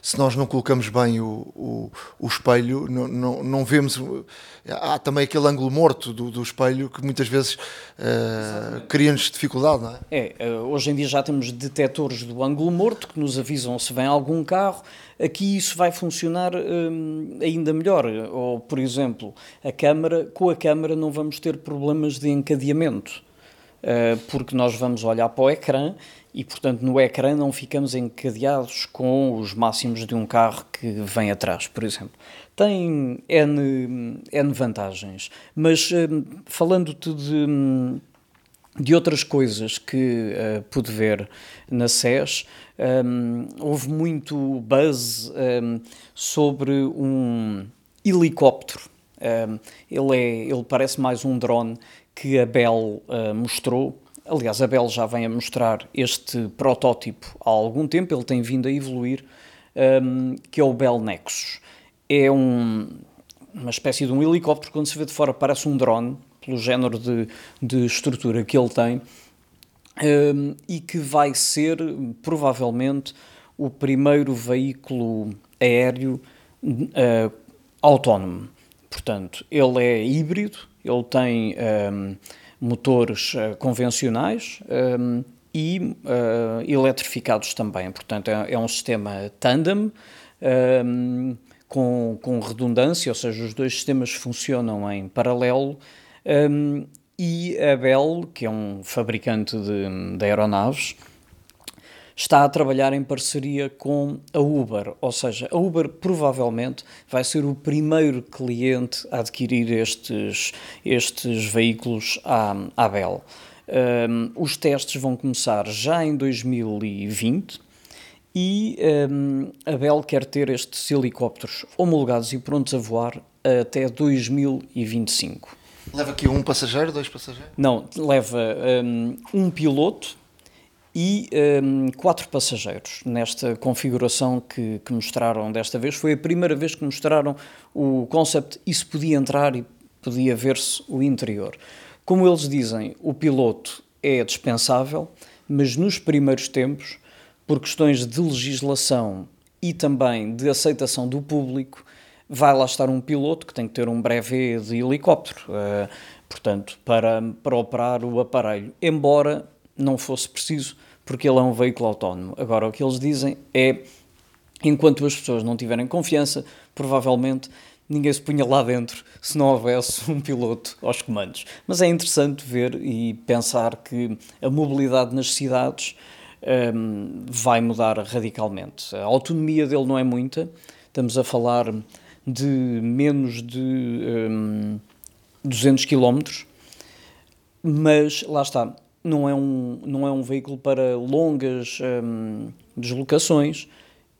se nós não colocamos bem o, o, o espelho, não, não, não, vemos. Há também aquele ângulo morto do, do espelho que muitas vezes cria-nos dificuldade, não é? É, hoje em dia já temos detectores do ângulo morto que nos avisam se vem algum carro Aqui isso vai funcionar hum, ainda melhor. Ou, por exemplo, a câmara, com a câmara não vamos ter problemas de encadeamento, uh, porque nós vamos olhar para o ecrã e, portanto, no ecrã não ficamos encadeados com os máximos de um carro que vem atrás, por exemplo. Tem N, N vantagens, mas hum, falando-te de hum, de outras coisas que uh, pude ver na SES, um, houve muito buzz um, sobre um helicóptero. Um, ele, é, ele parece mais um drone que a Bell uh, mostrou. Aliás, a Bell já vem a mostrar este protótipo há algum tempo, ele tem vindo a evoluir, que é o Bell Nexus. É um, uma espécie de um helicóptero, quando se vê de fora parece um drone, pelo género de, de estrutura que ele tem, um, e que vai ser provavelmente o primeiro veículo aéreo uh, autónomo. Portanto, ele é híbrido, ele tem um, motores uh, convencionais um, e uh, eletrificados também. Portanto, é, é um sistema tandem com, com redundância, ou seja, os dois sistemas funcionam em paralelo. Um, e a Bell, que é um fabricante de, de aeronaves, está a trabalhar em parceria com a Uber, ou seja, a Uber provavelmente vai ser o primeiro cliente a adquirir estes, estes veículos à, à Bell. Um, os testes vão começar já em 2020 e um, a Bell quer ter estes helicópteros homologados e prontos a voar até 2025. Leva aqui um passageiro, dois passageiros? Não, leva um, um piloto e um, quatro passageiros nesta configuração que, que, mostraram desta vez. Foi a primeira vez que mostraram o concept e se podia entrar e podia ver-se o interior. Como eles dizem, o piloto é dispensável, mas nos primeiros tempos, por questões de legislação e também de aceitação do público, vai lá estar um piloto que tem que ter um brevet de helicóptero, uh, portanto, para, para operar o aparelho, embora não fosse preciso, porque ele é um veículo autónomo. Agora, o que eles dizem é, enquanto as pessoas não tiverem confiança, provavelmente ninguém se punha lá dentro se não houvesse [laughs] um piloto aos comandos. Mas é interessante ver e pensar que a mobilidade nas cidades um, vai mudar radicalmente. A autonomia dele não é muita, estamos a falar de menos de um, 200 km, mas lá está, não é um, não é um veículo para longas um, deslocações,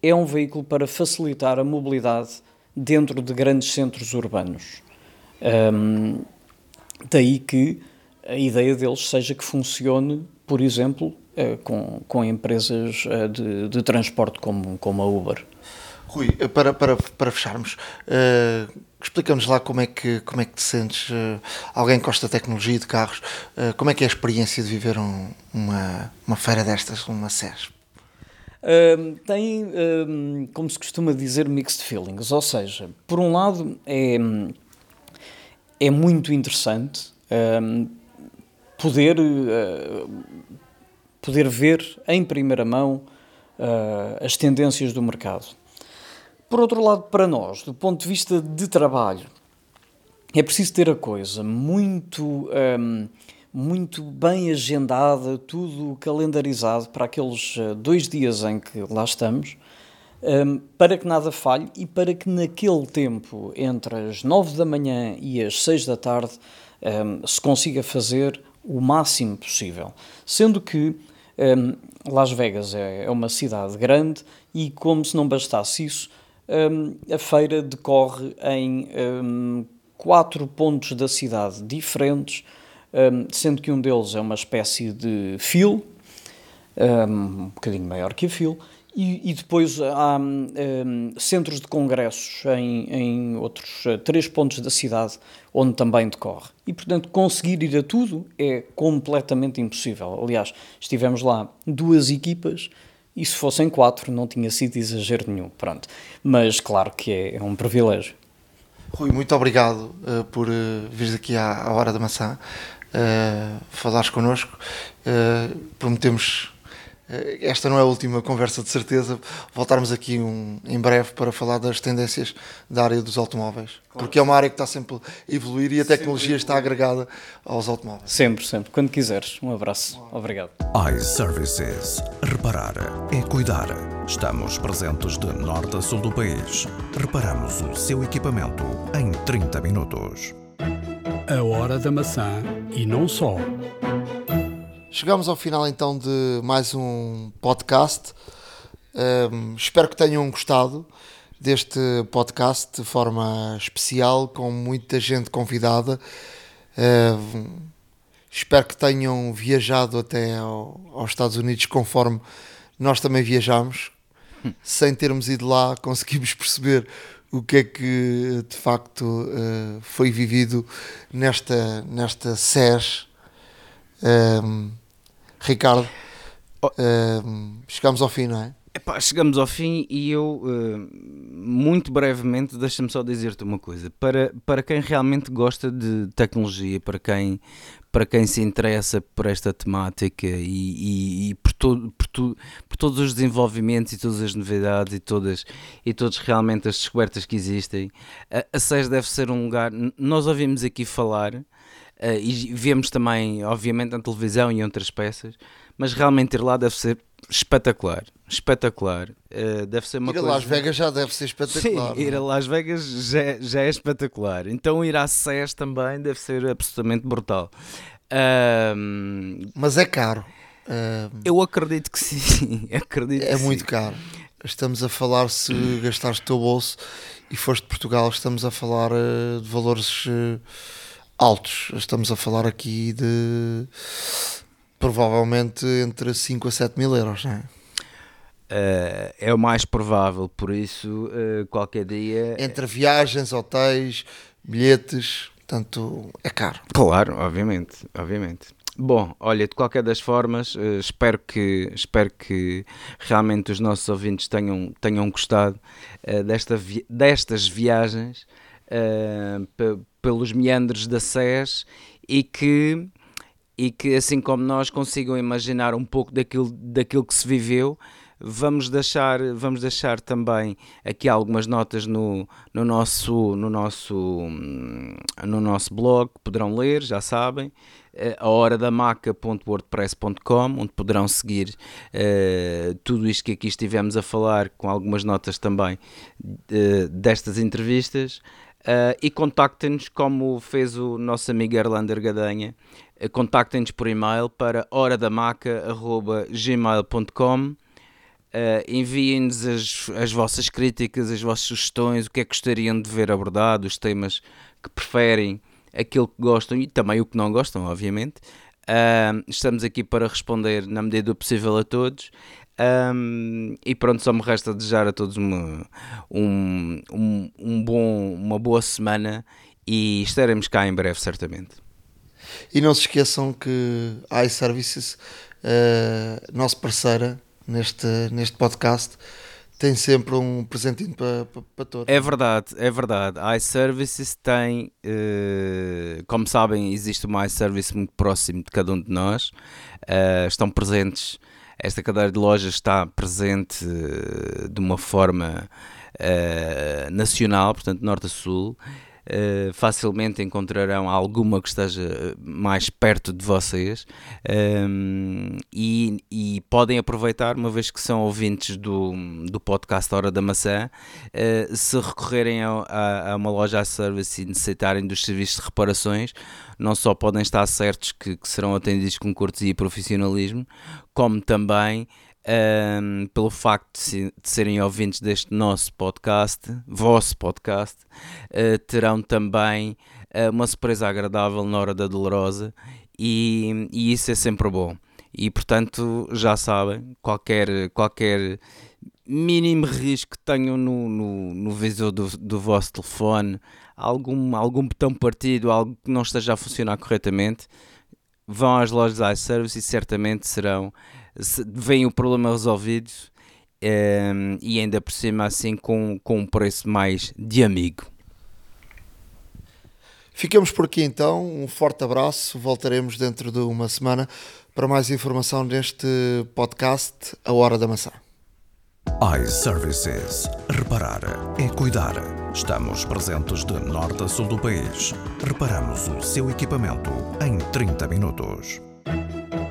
é um veículo para facilitar a mobilidade dentro de grandes centros urbanos. Um, daí que a ideia deles seja que funcione, por exemplo, uh, com, com empresas uh, de, de transporte como, como a Uber. Rui, para, para, para fecharmos, uh, explica-nos lá como é, que, como é que te sentes, uh, alguém que gosta de tecnologia de carros, uh, como é que é a experiência de viver um, uma, uma feira destas, uma SES? tem, como se costuma dizer, mixed feelings, ou seja, por um lado é, é muito interessante poder, poder ver em primeira mão as tendências do mercado. Por outro lado, para nós, do ponto de vista de trabalho, é preciso ter a coisa muito, um, muito bem agendada, tudo calendarizado para aqueles uh, dois dias em que lá estamos, um, para que nada falhe e para que naquele tempo, entre as nove da manhã e as seis da tarde, um, se consiga fazer o máximo possível. Sendo que Las Vegas é, é uma cidade grande e, como se não bastasse isso, a feira decorre em um, quatro pontos da cidade diferentes, um, sendo que um deles é uma espécie de filo, um bocadinho maior que a filo, e, e depois há um, centros de congressos em, em outros uh, três pontos da cidade onde também decorre. E, portanto, conseguir ir a tudo é completamente impossível. Aliás, estivemos lá duas equipas e se fossem quatro não tinha sido exagero nenhum, pronto. Mas claro que é, é um privilégio. Rui, muito obrigado uh, por uh, vires aqui à, à Hora da Maçã, uh, falares connosco. Uh, prometemos eh, esta não é a última conversa de certeza. Voltarmos aqui um, em breve para falar das tendências da área dos automóveis. Claro. Porque é uma área que está sempre a evoluir e a tecnologia está agregada aos automóveis. Sempre, sempre. Quando quiseres. Um abraço. Obrigado. iServices. Reparar é cuidar. Estamos presentes de norte a sul do país. Reparamos o seu equipamento em 30 minutos. A hora da maçã e não só. Chegamos ao final então de mais um podcast. Um, espero que tenham gostado deste podcast de forma especial, com muita gente convidada. Um, espero que tenham viajado até ao, aos Estados Unidos conforme nós também viajamos. Sem termos ido lá, [laughs] conseguimos perceber o que é que de facto uh, foi vivido nesta, nesta SES. Um, Ricardo, oh. uh, chegamos ao fim, não é? Epá, chegamos ao fim e eu, uh, muito brevemente, deixa-me só dizer-te uma coisa. Para, para quem realmente gosta de tecnologia, para quem, para quem se interessa por esta temática e, e, e por, todo, por, tu, por todos os desenvolvimentos e todas as novidades e todas, e todas realmente as descobertas que existem, a, a SES deve ser um lugar. Nós ouvimos aqui falar Uh, e vemos também, obviamente, na televisão e em outras peças, mas realmente ir lá deve ser espetacular. Espetacular. Uh, deve ser uma ir coisa... a Las Vegas já deve ser espetacular. Sim, ir a é? Las Vegas já, já é espetacular. Então ir à SES também deve ser absolutamente brutal. Uh, mas é caro. eu acredito que sim. [laughs] acredito é muito sim. caro. Estamos a falar, se gastaste o teu bolso e foste de Portugal, estamos a falar uh, de valores altos. Estamos a falar aqui de provavelmente entre 5 a 7 mil euros, não é? Uh, é o mais provável, por isso uh, qualquer dia. Entre viagens, hotéis, bilhetes, portanto é caro. Claro, obviamente, obviamente. Bom, olha, de qualquer das formas, uh, espero, que, espero que realmente os nossos ouvintes tenham, tenham gostado desta vi destas viagens pelos meandros da SES e que, e que, assim como nós, consigam imaginar um pouco daquilo, daquilo que se viveu. Vamos deixar, vamos deixar também aqui algumas notas no, no, nosso, no, nosso, no nosso blog, poderão ler, já sabem, eh, a horadamaca.wordpress.com, onde poderão seguir uh, tudo isto que aqui estivemos a falar, com algumas notas também uh, destas entrevistas. Uh, e contactem-nos como fez o nosso amigo Erlander Gadanha. Uh, contactem-nos por e-mail para horadamaca.gmail.com uh, Enviem-nos as, as vossas críticas, as vossas sugestões, o que é que gostariam de ver abordado, os temas que preferem, aquilo que gostam e também o que não gostam, obviamente. Uh, estamos aqui para responder na medida do possível a todos. Um, e pronto, só me resta desejar a todos uma, um, um, um bom, uma boa semana e estaremos cá em breve, certamente. E não se esqueçam que a iServices, uh, nosso parceira neste, neste podcast, tem sempre um presentinho para, para, para todos. É verdade, é verdade. A iServices tem, uh, como sabem, existe uma iService muito próximo de cada um de nós. Uh, estão presentes, esta cadeira de lojas está presente uh, de uma forma nacional, portanto, norte a sul. Uh, facilmente encontrarão alguma que esteja mais perto de vocês. Um, ehm, e, e, podem aproveitar, uma vez que são ouvintes do, do podcast Hora da Maçã, uh, se recorrerem a, a, a, uma loja a service e necessitarem dos serviços de reparações, não só podem estar certos que, que serão atendidos com cortesia e profissionalismo, como também um, pelo facto de, de, serem ouvintes deste nosso podcast, vosso podcast, uh, terão também uh, uma surpresa agradável na hora da dolorosa e, e, isso é sempre bom. E portanto, já sabem, qualquer, qualquer mínimo risco que tenham no, no, no visor do, do vosso telefone, algum, algum botão partido, algo que não esteja a funcionar corretamente, vão às lojas iService e certamente serão vem o problema resolvido um, ehm, e ainda por cima assim com, com um preço mais de amigo. Ficamos por aqui então, um forte abraço, voltaremos dentro de uma semana para mais informação neste podcast A Hora da Maçã iServices. Reparar é cuidar. Estamos presentes de norte a sul do país. Reparamos o seu equipamento em 30 minutos.